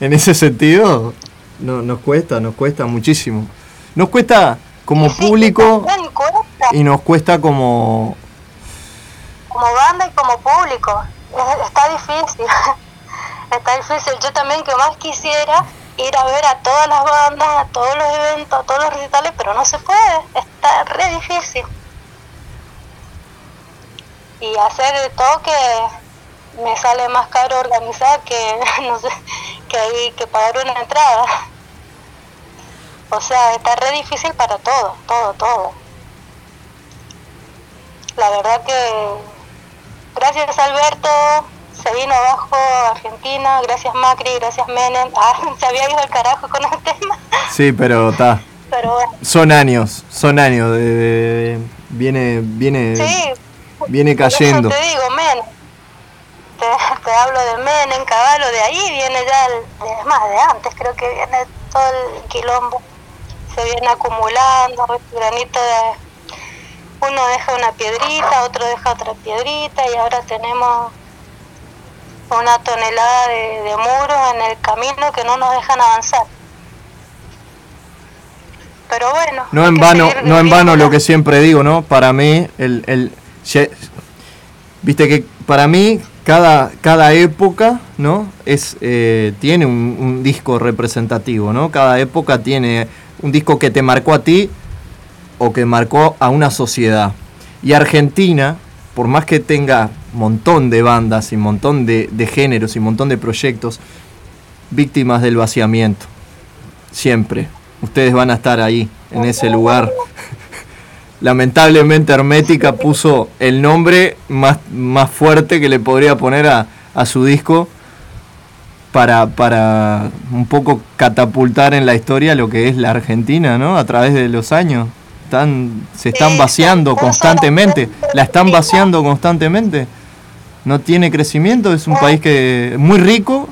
en ese sentido, no, nos cuesta, nos cuesta muchísimo. Nos cuesta como público y nos cuesta como... como banda y como público. Es- está difícil. está difícil. Yo también que más quisiera ir a ver a todas las bandas, a todos los eventos, a todos los recitales, pero no se puede. Está re difícil. Y hacer el toque me sale más caro organizar que no sé que hay que pagar una entrada. O sea, está re difícil para todo, todo, todo. La verdad que gracias Alberto se vino abajo Argentina, gracias Macri, gracias Menem. Ah, se había ido al carajo con el tema, Sí, pero está. pero bueno. Son años, son años de... de- viene, viene, Sí, viene cayendo. te digo, Menem. Te, te hablo de Menem, Caballo, de ahí viene ya, el, es más, de antes creo que viene todo el quilombo. Se viene acumulando, granito de... Uno deja una piedrita, otro deja otra piedrita y ahora tenemos una tonelada de, de muros en el camino que no nos dejan avanzar. Pero bueno. No en vano, no en vano lo que siempre digo, ¿no? Para mí, el, el viste que para mí cada, cada época, ¿no? Es, eh, tiene un, un disco representativo, ¿no? Cada época tiene un disco que te marcó a ti o que marcó a una sociedad. Y Argentina, por más que tenga montón de bandas y montón de, géneros y montón de proyectos, víctimas del vaciamiento. Siempre. Ustedes van a estar ahí, en ese lugar. Lamentablemente Hermética puso el nombre más, más fuerte que le podría poner a, a su disco para, para un poco catapultar en la historia lo que es la Argentina, ¿no? A través de los años. Están, se están vaciando constantemente. La están vaciando constantemente. No tiene crecimiento, es un país que muy rico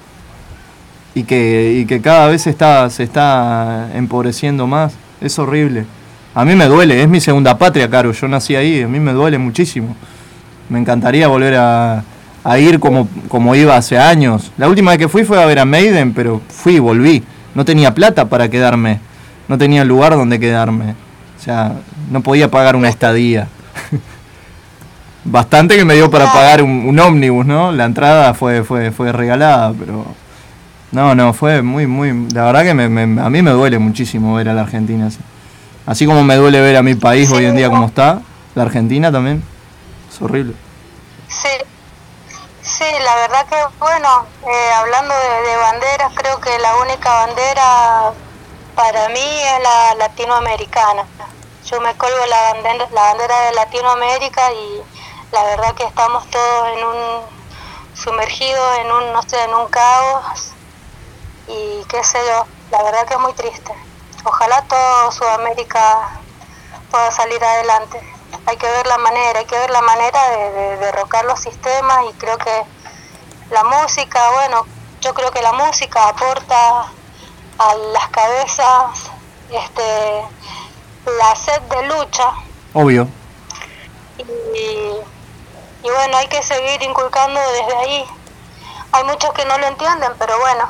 y que, y que cada vez se está, se está empobreciendo más. Es horrible. A mí me duele, es mi segunda patria, Caro. Yo nací ahí, a mí me duele muchísimo. Me encantaría volver a, a ir como, como iba hace años. La última vez que fui fue a ver a Maiden, pero fui y volví. No tenía plata para quedarme. No tenía lugar donde quedarme. Sea, no podía pagar una estadía. Bastante que me dio para pagar un, un ómnibus, ¿no? La entrada fue, fue, fue regalada, pero... No, no, fue muy, muy... La verdad que me- me- a mí me duele muchísimo ver a la Argentina así. Así como me duele ver a mi país hoy en día como está, la Argentina también. Es horrible. Sí, sí, la verdad que, bueno, eh, hablando de, de banderas, creo que la única bandera para mí es la latinoamericana. Yo me colgo la bandera, la bandera de Latinoamérica y la verdad que estamos todos en un sumergidos en un, no sé, en un caos y qué sé yo, la verdad que es muy triste. Ojalá todo Sudamérica pueda salir adelante. Hay que ver la manera, hay que ver la manera de, de derrocar los sistemas y creo que la música, bueno, yo creo que la música aporta a las cabezas este la sed de lucha Obvio. y, y bueno, hay que seguir inculcando desde ahí. Hay muchos que no lo entienden, pero bueno,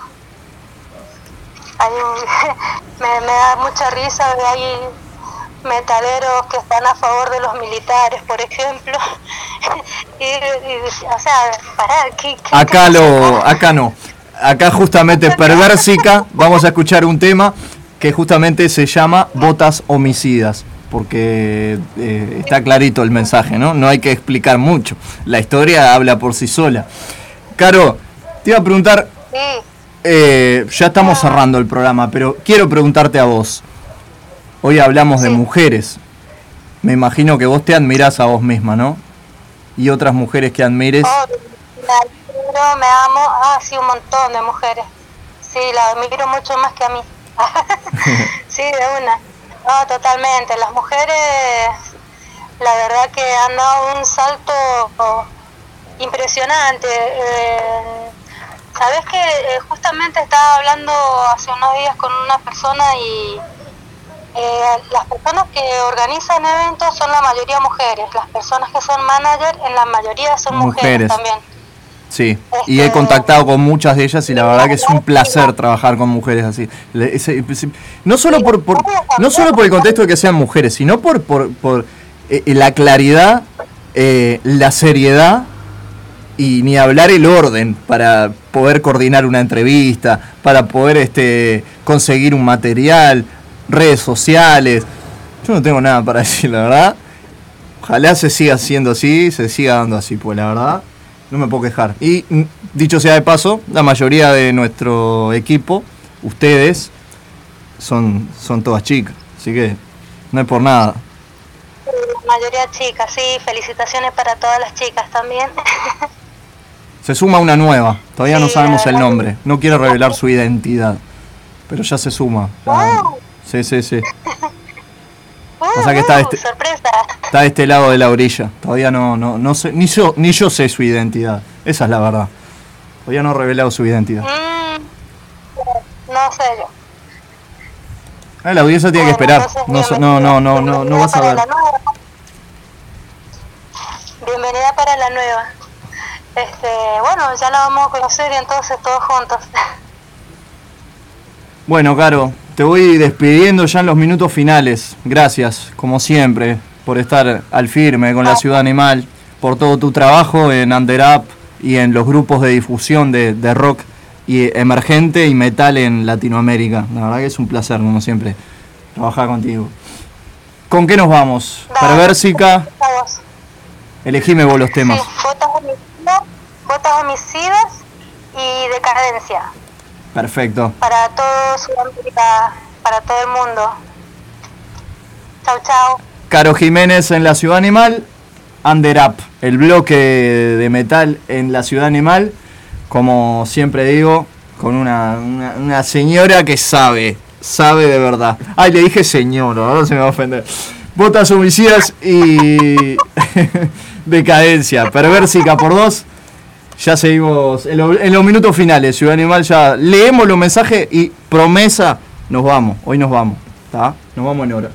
hay un- me, me da mucha risa ver ahí metaleros que están a favor de los militares, por ejemplo. y, y, o sea, pará, ¿qué, qué- Acá lo, acá no. Acá justamente Perversica, vamos a escuchar un tema que justamente se llama Botas Homicidas, porque eh, está clarito el mensaje, ¿no? No hay que explicar mucho. La historia habla por sí sola. Caro, te iba a preguntar, eh, ya estamos cerrando el programa, pero quiero preguntarte a vos. Hoy hablamos de mujeres. Me imagino que vos te admirás a vos misma, ¿no? Y otras mujeres que admires. Obvio, me admiro, me amo, ah, sí, un montón de mujeres. Sí, la admiro mucho más que a mí. sí, de una. No, totalmente. Las mujeres, la verdad que han dado un salto impresionante. Eh, Sabes que eh, justamente estaba hablando hace unos días con una persona y eh, las personas que organizan eventos son la mayoría mujeres. Las personas que son manager en la mayoría son mujeres, Mujeres. también. Sí, y he contactado con muchas de ellas y la verdad que es un placer trabajar con mujeres así. No solo por, por- no solo por el contexto de que sean mujeres, sino por, por, por, eh, la claridad, eh, la seriedad y ni hablar el orden para poder coordinar una entrevista, para poder este conseguir un material, redes sociales. Yo no tengo nada para decir, la verdad. Ojalá se siga haciendo así, se siga dando así, pues la verdad, no me puedo quejar. Y mm, dicho sea de paso, la mayoría de nuestro equipo, ustedes, son, son todas chicas, así que no es por nada. La mayoría chicas, sí. Felicitaciones para todas las chicas también. Se suma una nueva, todavía no sabemos el nombre, no quiero revelar su identidad, pero ya se suma. ya- Sí, sí, sí. Pasa que está de este, sorpresa. está de este lado de la orilla, todavía no, no, no sé, ni yo, ni yo sé su identidad, esa es la verdad. Todavía no he revelado su identidad. Mm, no sé yo. Ah, la audiencia tiene que esperar, no, no, no, no, no, no vas a ver. Bienvenida para la nueva. Este, bueno, ya la vamos a conocer y entonces todos juntos. Bueno, Caro, te voy despidiendo ya en los minutos finales. Gracias, como siempre, por estar al firme con la Ciudad Animal, por todo tu trabajo en Under Up y en los grupos de difusión de, de rock y emergente y metal en Latinoamérica. La verdad que es un placer, como siempre, trabajar contigo. ¿Con qué nos vamos? Perversica, elegime vos los temas. Botas homicidas, botas homicidas y decadencia. Perfecto. Para todo Sudamérica, para todo el mundo. Chau, chau. Caro Jiménez en la Ciudad Animal, Under Up, el bloque de metal en la Ciudad Animal, como siempre digo, con una, una- una señora que sabe, sabe de verdad. Ay, le dije señora, ahora se me va a ofender. Botas homicidas y decadencia, perversica por dos. Ya seguimos en, lo- los minutos finales, Ciudad Animal, ya leemos los mensajes y promesa, nos vamos, hoy nos vamos, ¿está? Nos vamos en hora.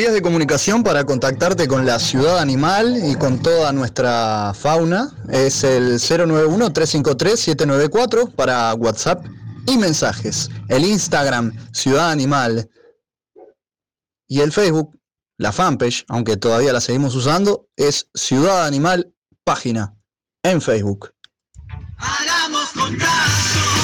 Vías de comunicación para contactarte con la ciudad animal y con toda nuestra fauna es el 091-353-794 para WhatsApp y mensajes. El Instagram, Ciudad Animal. Y el Facebook, la fanpage, aunque todavía la seguimos usando, es Ciudad Animal Página en Facebook. Hagamos contacto.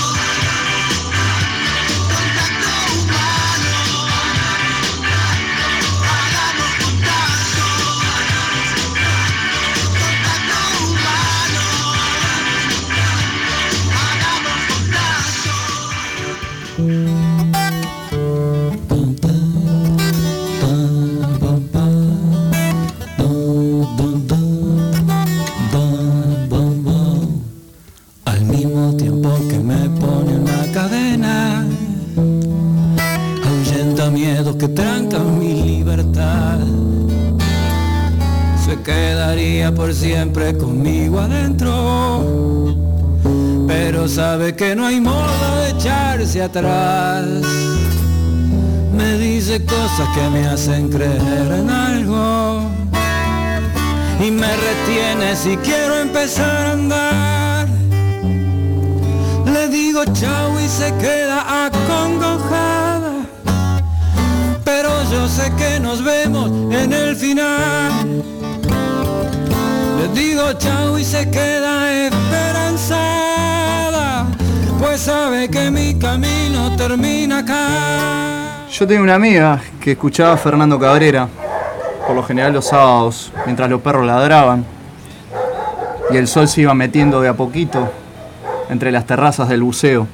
Que trancan mi libertad. se quedaría por siempre conmigo adentro. Pero sabe que no hay modo de echarse atrás. Me dice cosas que me hacen creer en algo. Y me retiene si quiero empezar a andar. Le digo chau y se queda acongojada. Pero yo sé que nos vemos en el final. Le digo chau y se queda esperanzada. Pues sabe que mi camino termina acá. Yo tenía una amiga que escuchaba a Fernando Cabrera, por lo general los sábados, mientras los perros ladraban, y el sol se iba metiendo de a poquito entre las terrazas del buceo.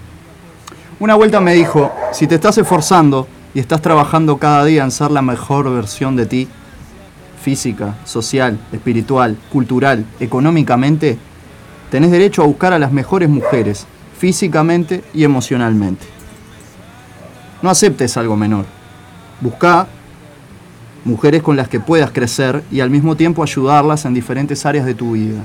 Una vuelta me dijo, si te estás esforzando y estás trabajando cada día en ser la mejor versión de ti, física, social, espiritual, cultural, económicamente, tenés derecho a buscar a las mejores mujeres, físicamente y emocionalmente. No aceptes algo menor. Busca mujeres con las que puedas crecer y al mismo tiempo ayudarlas en diferentes áreas de tu vida.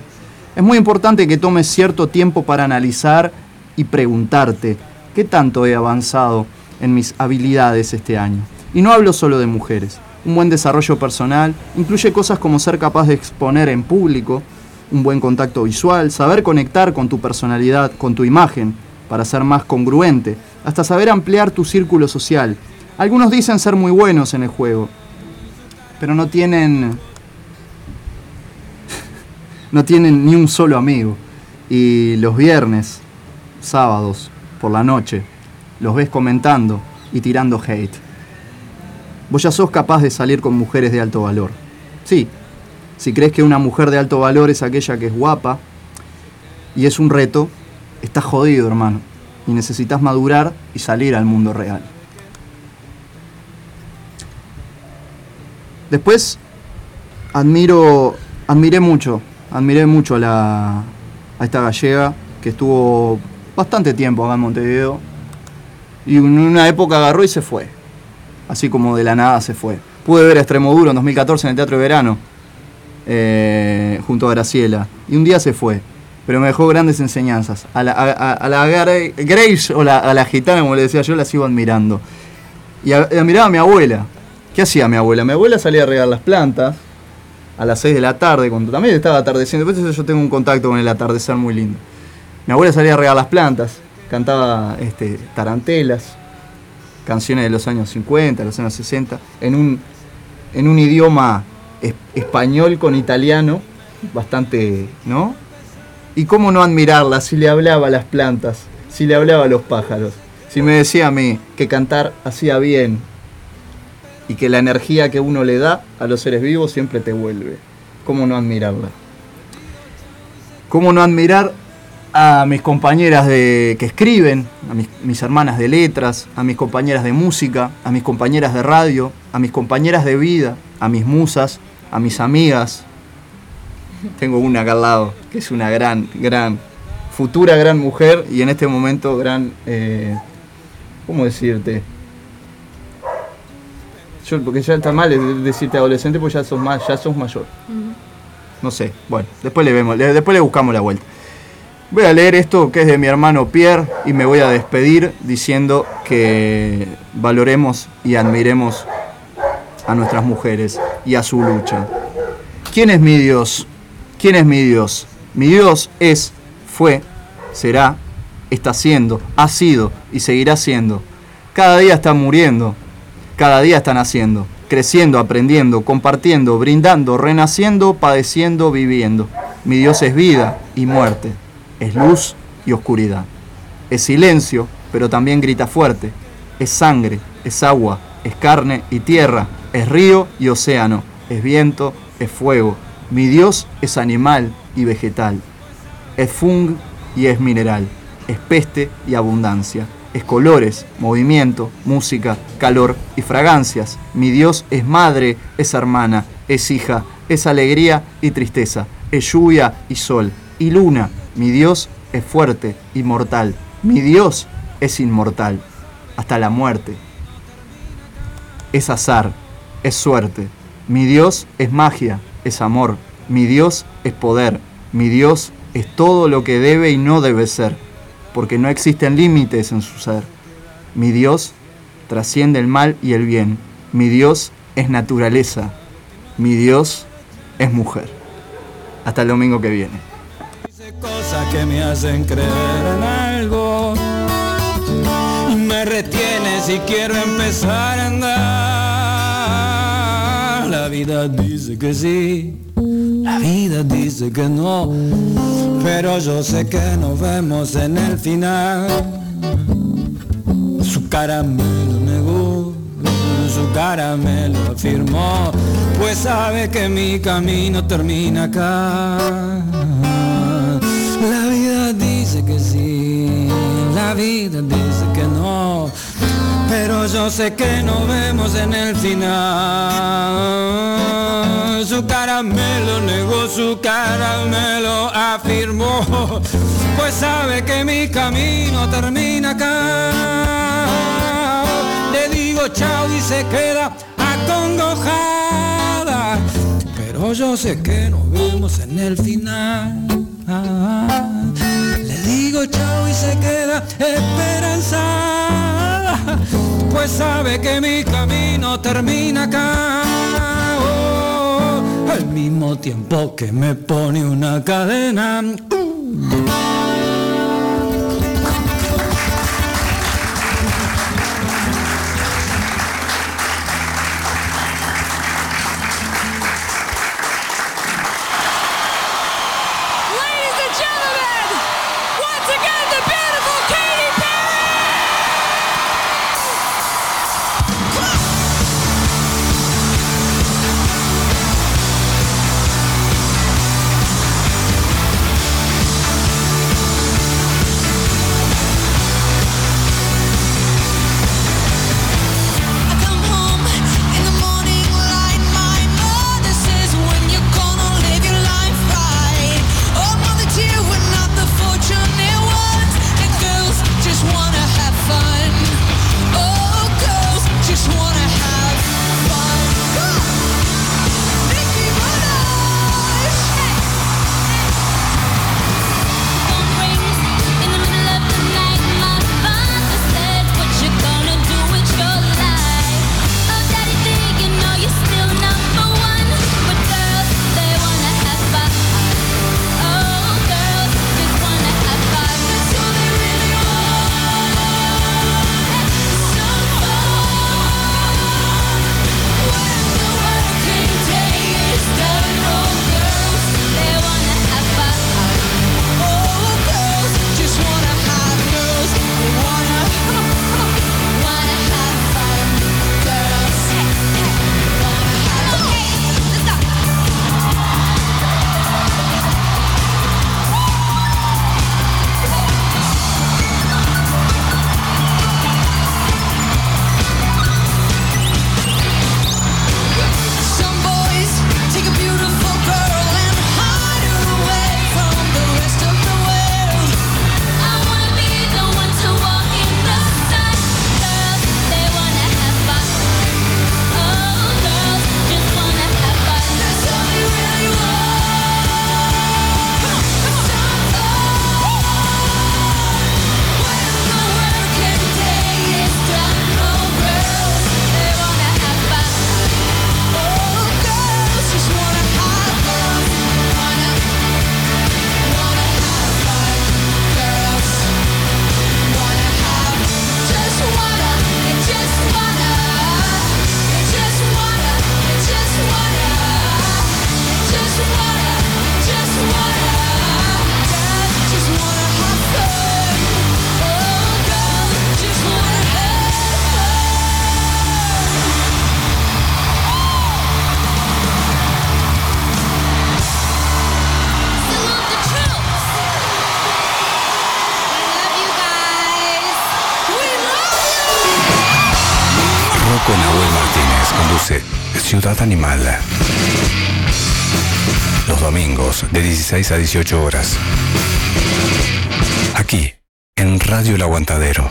Es muy importante que tomes cierto tiempo para analizar y preguntarte qué tanto he avanzado en mis habilidades este año. Y no hablo solo de mujeres. Un buen desarrollo personal incluye cosas como ser capaz de exponer en público, un buen contacto visual, saber conectar con tu personalidad, con tu imagen, para ser más congruente, hasta saber ampliar tu círculo social. Algunos dicen ser muy buenos en el juego, pero no tienen no tienen ni un solo amigo. Y los viernes, sábados, por la noche, los ves comentando y tirando hate. Vos ya sos capaz de salir con mujeres de alto valor. Sí, si crees que una mujer de alto valor es aquella que es guapa y es un reto, estás jodido, hermano. Y necesitas madurar y salir al mundo real. Después, admiro, admiré mucho, admiré mucho a, la, a esta gallega que estuvo bastante tiempo acá en Montevideo. Y en una época agarró y se fue. Así como de la nada se fue. Pude ver a Extremoduro en 2014 en el Teatro de Verano, eh, junto a Graciela. Y un día se fue. Pero me dejó grandes enseñanzas. A la, a, la Gra- Grace o la, a la gitana, como le decía yo, la sigo admirando. Y admiraba a mi abuela. ¿Qué hacía mi abuela? Mi abuela salía a regar las plantas a las 6 de la tarde, cuando también estaba atardeciendo. Eso yo tengo un contacto con el atardecer muy lindo. Mi abuela salía a regar las plantas, cantaba este, tarantelas, canciones de los años 50, los años 60, en un, en un idioma es- español con italiano, bastante, ¿no? Y cómo no admirarla si le hablaba a las plantas, si le hablaba a los pájaros, si me decía a mí que cantar hacía bien y que la energía que uno le da a los seres vivos siempre te vuelve. ¿Cómo no admirarla? ¿Cómo no admirar a mis compañeras de, que escriben, a mis, mis hermanas de letras, a mis compañeras de música, a mis compañeras de radio, a mis compañeras de vida, a mis musas, a mis amigas? Tengo una acá al lado, que es una gran, gran, futura gran mujer y en este momento gran, eh, ¿cómo decirte? Yo, porque ya está mal de- decirte adolescente, porque ya sos, más, ya sos mayor. No sé, bueno, después le vemos, después le buscamos la vuelta. Voy a leer esto que es de mi hermano Pierre y me voy a despedir diciendo que valoremos y admiremos a nuestras mujeres y a su lucha. ¿Quién es mi Dios? ¿Quién es mi Dios? Mi Dios es, fue, será, está siendo, ha sido y seguirá siendo. Cada día está muriendo, cada día está naciendo, creciendo, aprendiendo, compartiendo, brindando, renaciendo, padeciendo, viviendo. Mi Dios es vida y muerte, es luz y oscuridad. Es silencio, pero también grita fuerte. Es sangre, es agua, es carne y tierra, es río y océano, es viento, es fuego. Mi Dios es animal y vegetal. Es fung y es mineral. Es peste y abundancia. Es colores, movimiento, música, calor y fragancias. Mi Dios es madre, es hermana, es hija, es alegría y tristeza. Es lluvia y sol y luna. Mi Dios es fuerte y mortal. Mi Dios es inmortal. Hasta la muerte. Es azar, es suerte. Mi Dios es magia, es amor, mi Dios es poder, mi Dios es todo lo que debe y no debe ser, porque no existen límites en su ser. Mi Dios trasciende el mal y el bien, mi Dios es naturaleza, mi Dios es mujer. Hasta el domingo que viene. Que me hacen creer en algo. Me retiene si quiero empezar a andar. La vida dice que sí, la vida dice que no. Pero yo sé que nos vemos en el final. Su cara me negó, su cara me lo afirmó. Pues sabe que mi camino termina acá. Sí, la vida dice que no, pero yo sé que nos vemos en el final. Su cara me lo negó, su cara me lo afirmó, pues sabe que mi camino termina acá. Le digo chao y se queda acongojada, pero yo sé que nos vemos en el final. Digo chao y se queda esperanzada, pues sabe que mi camino termina acá. Oh, al mismo tiempo que me pone una cadena. Ladies Animal. Los domingos de 16 a 18 horas. Aquí, en Radio El Aguantadero.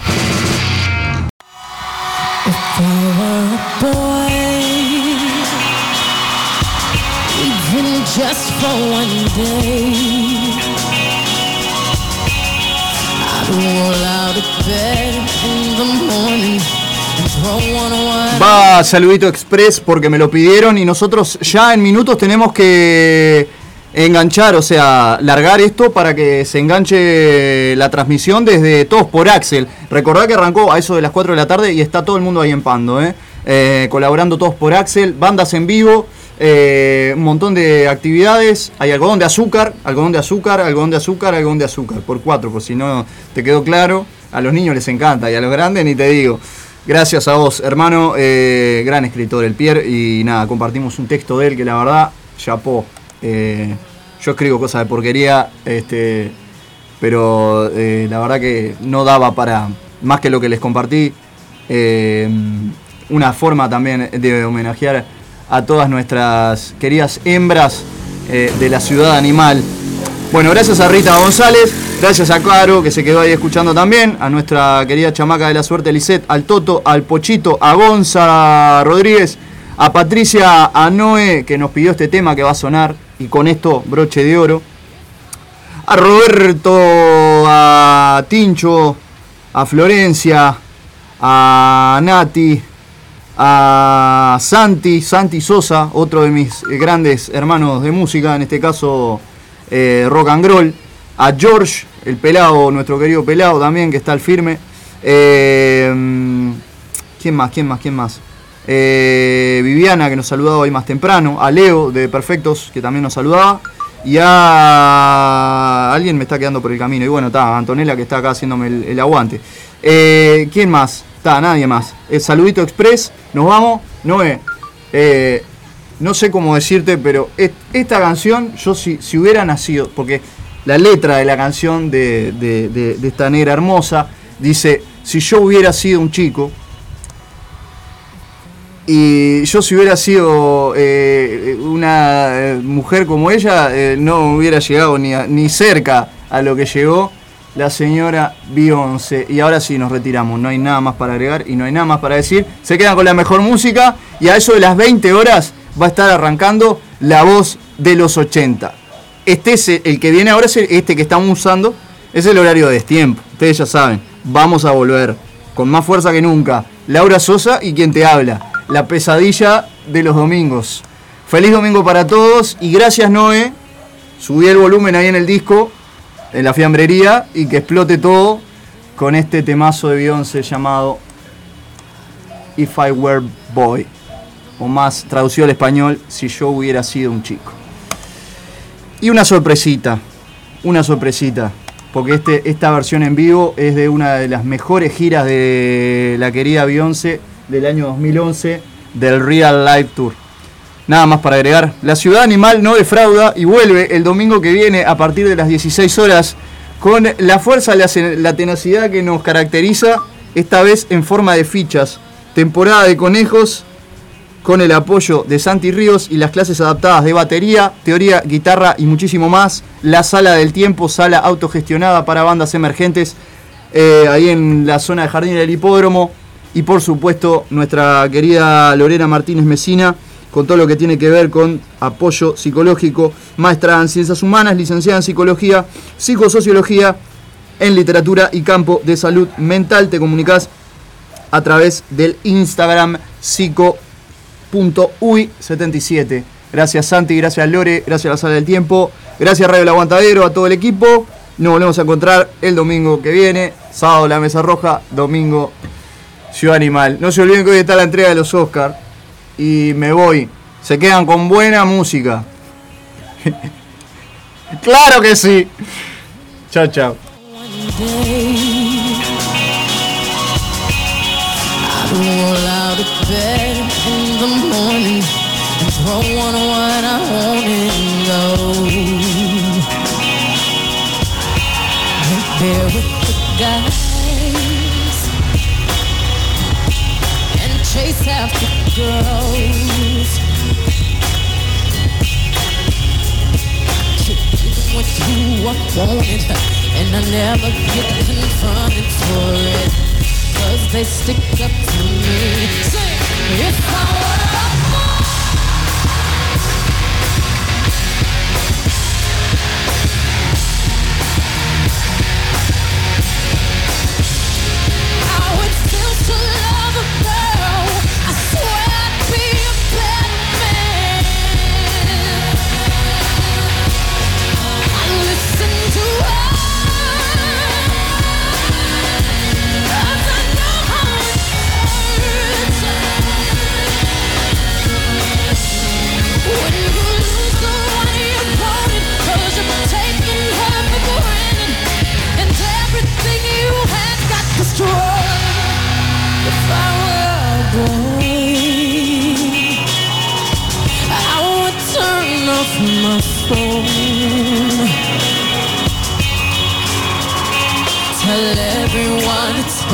Va saludito express porque me lo pidieron y nosotros ya en minutos tenemos que enganchar, o sea, largar esto para que se enganche la transmisión desde Todos por Axel. Recordad que arrancó a eso de las 4 de la tarde y está todo el mundo ahí en Pando, ¿eh? Eh, colaborando Todos por Axel, bandas en vivo, eh, un montón de actividades. Hay algodón de azúcar, algodón de azúcar, algodón de azúcar, algodón de azúcar, por cuatro, por si no te quedó claro. A los niños les encanta y a los grandes ni te digo. Gracias a vos, hermano, eh, gran escritor el Pierre y nada, compartimos un texto de él que la verdad, chapó. Eh, yo escribo cosas de porquería, este, pero eh, la verdad que no daba para más que lo que les compartí. eh, una forma también de homenajear a todas nuestras queridas hembras de la ciudad animal. Bueno, gracias a Rita González, gracias a Caro que se quedó ahí escuchando también, a nuestra querida chamaca de la suerte Lisette, al Toto, al Pochito, a Gonza Rodríguez, a Patricia, a Noé que nos pidió este tema que va a sonar y con esto broche de oro. A Roberto, a Tincho, a Florencia, a Nati, a Santi, Santi Sosa, otro de mis grandes hermanos de música, en este caso eh, rock and roll, a George, el pelado, nuestro querido pelado también, que está al firme. Eh, ¿Quién más? ¿Quién más? ¿Quién más? Eh, Viviana, que nos saludaba hoy más temprano, a Leo de Perfectos, que también nos saludaba, y a alguien me está quedando por el camino, y bueno, está Antonella que está acá haciéndome el, aguante. ¿Quién más? Está, nadie más. El saludito express, nos vamos. Noé, eh, no sé cómo decirte, pero esta canción, yo si, si hubiera nacido, porque la letra de la canción de, de- esta negra hermosa dice, si yo hubiera sido un chico, y yo si hubiera sido eh, una eh, mujer como ella, eh, no hubiera llegado ni, ni cerca a lo que llegó la señora Beyoncé. Y ahora sí nos retiramos, no hay nada más para agregar y no hay nada más para decir. Se quedan con la mejor música y a eso de las 20 horas va a estar arrancando la voz de los 80. Este es el que viene ahora, es este que estamos usando, es el horario de destiempo. Ustedes ya saben, vamos a volver con más fuerza que nunca. Laura Sosa y quien te habla, la pesadilla de los domingos. Feliz domingo para todos y gracias Noé. Subí el volumen ahí en el disco, en la fiambrería y que explote todo con este temazo de Beyoncé llamado If I Were Boy. O más traducido al español, si yo hubiera sido un chico. Y una sorpresita, una sorpresita, porque este, esta versión en vivo es de una de las mejores giras de la querida Beyoncé del año 2011 del Real Life Tour. Nada más para agregar, la ciudad animal no defrauda y vuelve el domingo que viene a partir de las 16 horas con la fuerza, la, la tenacidad que nos caracteriza, esta vez en forma de fichas. Temporada de conejos con el apoyo de Santi Ríos y las clases adaptadas de batería, teoría, guitarra y muchísimo más. La sala del tiempo, sala autogestionada para bandas emergentes, eh, ahí en la zona de Jardín del Hipódromo. Y por supuesto, nuestra querida Lorena Martínez Mesina, con todo lo que tiene que ver con apoyo psicológico, maestra en ciencias humanas, licenciada en psicología, psicosociología, en literatura y campo de salud mental. Te comunicas a través del Instagram psico.uy77. Gracias Santi, gracias Lore, gracias a la sala del tiempo, gracias Radio El Aguantadero, a todo el equipo. Nos volvemos a encontrar el domingo que viene, sábado la mesa roja, domingo Ciudad Animal. No se olviden que hoy está la entrega de los Oscars y me voy. Se quedan con buena música. claro que sí. Chao, chao. And throw one when I want it low. Right there with the guys and chase after girls. Get what you wanted, and I never get confronted for it. Cause they stick up to me. Sing, if I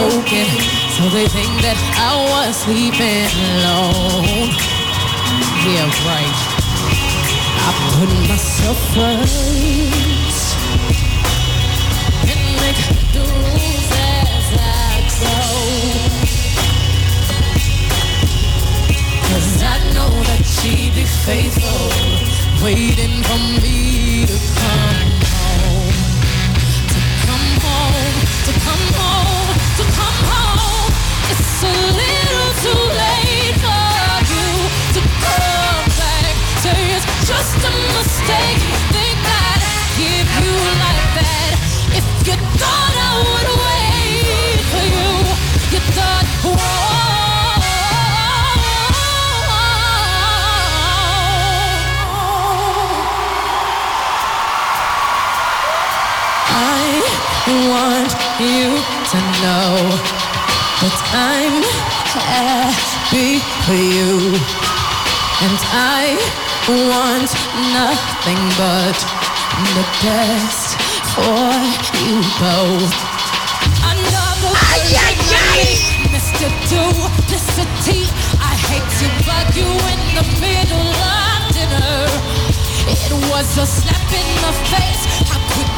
broken, so they think that I was sleeping alone. Yeah, right. I put myself first and make the rules as I go. Cause I know that she'd be faithful, waiting for me to come want you to know that I'm happy for you. And I want nothing but the best for you both. Another Mr. Duplicity. I hate to bug you in the middle of dinner. It was a slap in the face.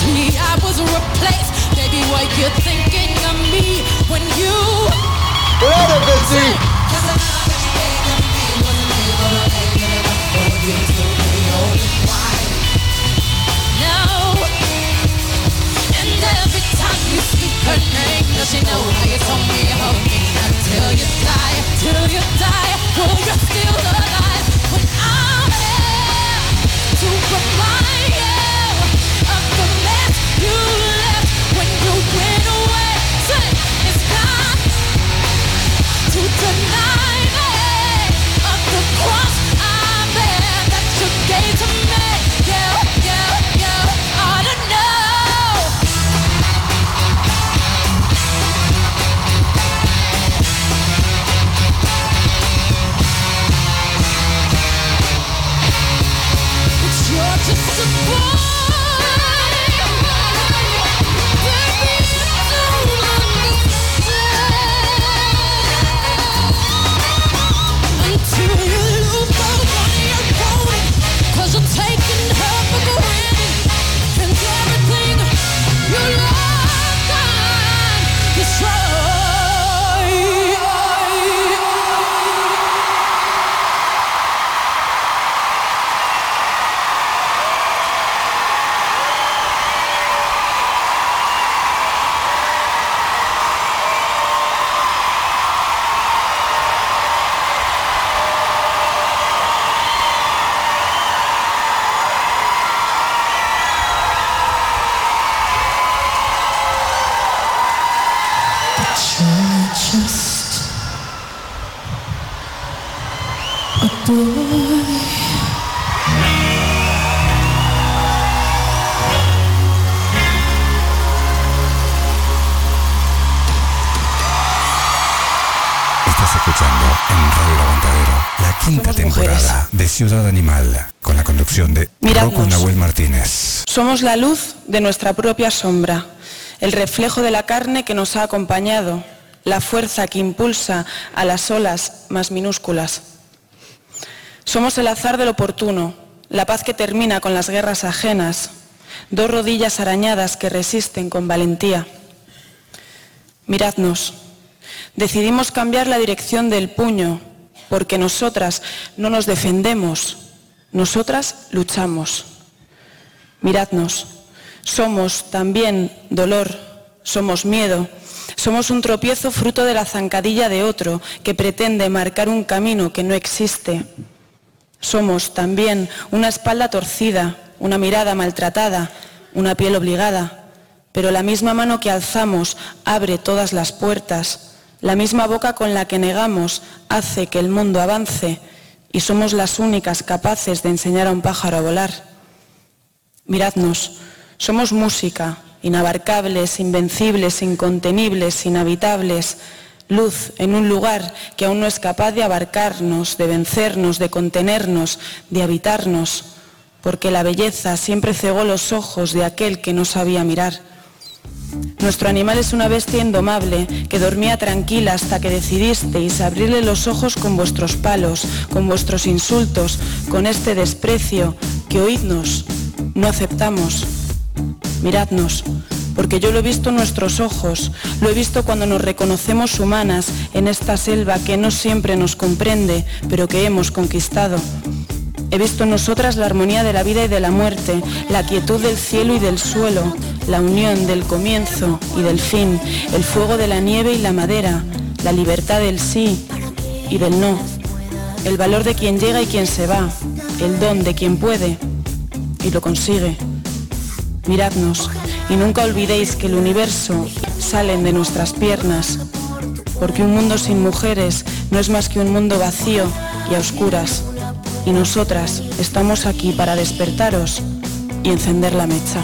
Quickly I was replaced. Baby, what you thinking of me when you? Claro que sí. No. And every time you speak her name, does she know how you told me you hold me until you die, till you die? Will you still alive when I'm here to remind gave to me. You, la luz de nuestra propia sombra, el reflejo de la carne que nos ha acompañado, la fuerza que impulsa a las olas más minúsculas. Somos el azar del oportuno, la paz que termina con las guerras ajenas, dos rodillas arañadas que resisten con valentía. Miradnos, decidimos cambiar la dirección del puño porque nosotras no nos defendemos, nosotras luchamos. Miradnos, somos también dolor, somos miedo, somos un tropiezo fruto de la zancadilla de otro que pretende marcar un camino que no existe. Somos también una espalda torcida, una mirada maltratada, una piel obligada, pero la misma mano que alzamos abre todas las puertas, la misma boca con la que negamos hace que el mundo avance. Y somos las únicas capaces de enseñar a un pájaro a volar. Miradnos, somos música, inabarcables, invencibles, incontenibles, inhabitables, luz en un lugar que aún no es capaz de abarcarnos, de vencernos, de contenernos, de habitarnos. porque la belleza siempre cegó los ojos de aquel que no sabía mirar. Nuestro animal es una bestia indomable que dormía tranquila hasta que decidisteis abrirle los ojos con vuestros palos, con vuestros insultos, con este desprecio que oídnos, no aceptamos. Miradnos, porque yo lo he visto en nuestros ojos, lo he visto cuando nos reconocemos humanas en esta selva que no siempre nos comprende, pero que hemos conquistado. He visto en nosotras la armonía de la vida y de la muerte, la quietud del cielo y del suelo, la unión del comienzo y del fin, el fuego de la nieve y la madera, la libertad del sí y del no, el valor de quien llega y quien se va, el don de quien puede y lo consigue. Miradnos y nunca olvidéis que el universo salen de nuestras piernas, porque un mundo sin mujeres no es más que un mundo vacío y a oscuras. Y nosotras estamos aquí para despertaros y encender la mecha.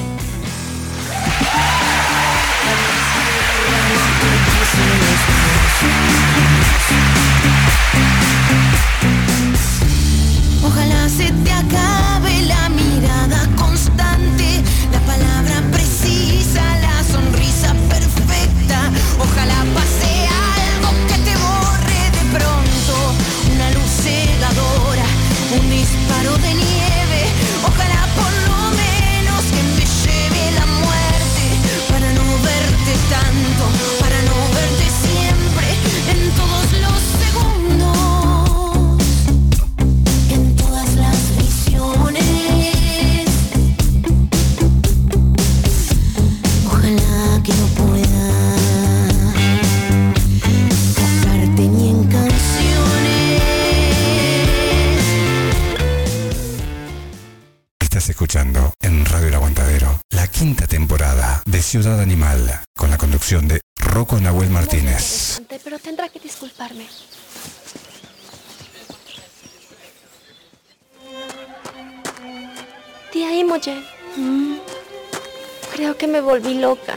Loca.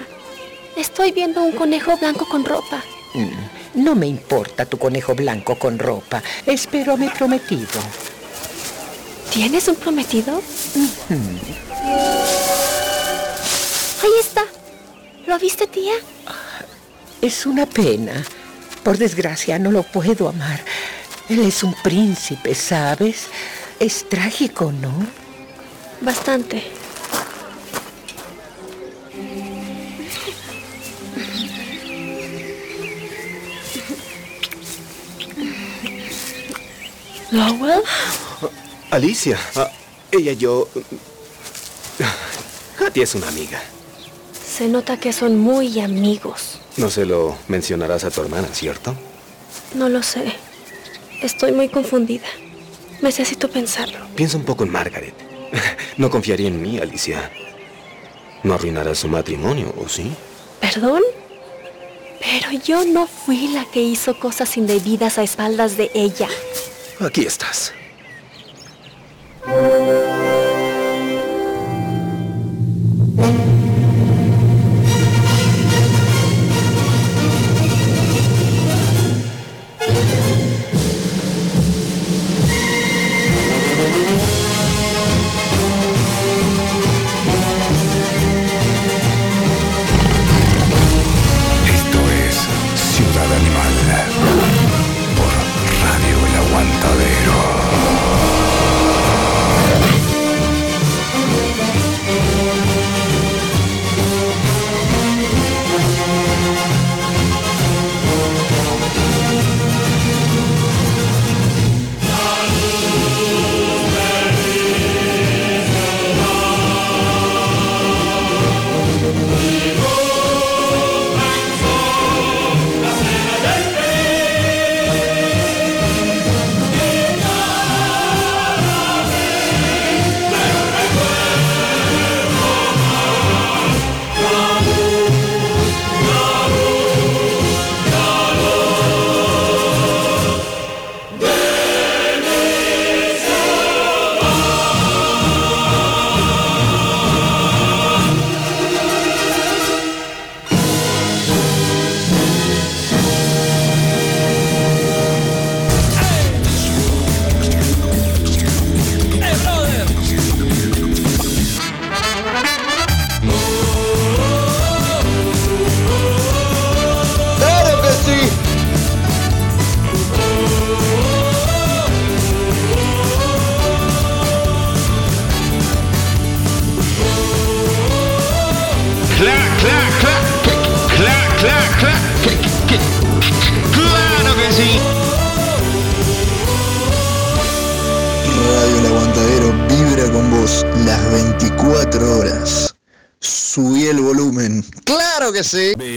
Estoy viendo un conejo blanco con ropa. No me importa tu conejo blanco con ropa. Espero a mi prometido. ¿Tienes un prometido? Ahí está. ¿Lo viste, tía? Es una pena. Por desgracia no lo puedo amar. Él es un príncipe, ¿sabes? Es trágico, ¿no? Bastante. ¿Lowell? Alicia, ah, ella y yo... Katy es una amiga. Se nota que son muy amigos. No se lo mencionarás a tu hermana, ¿cierto? No lo sé. Estoy muy confundida. Necesito pensarlo. Piensa un poco en Margaret. No confiaría en mí, Alicia. No arruinarás su matrimonio, ¿o sí? ¿Perdón? Pero yo no fui la que hizo cosas indebidas a espaldas de ella. Aquí estás.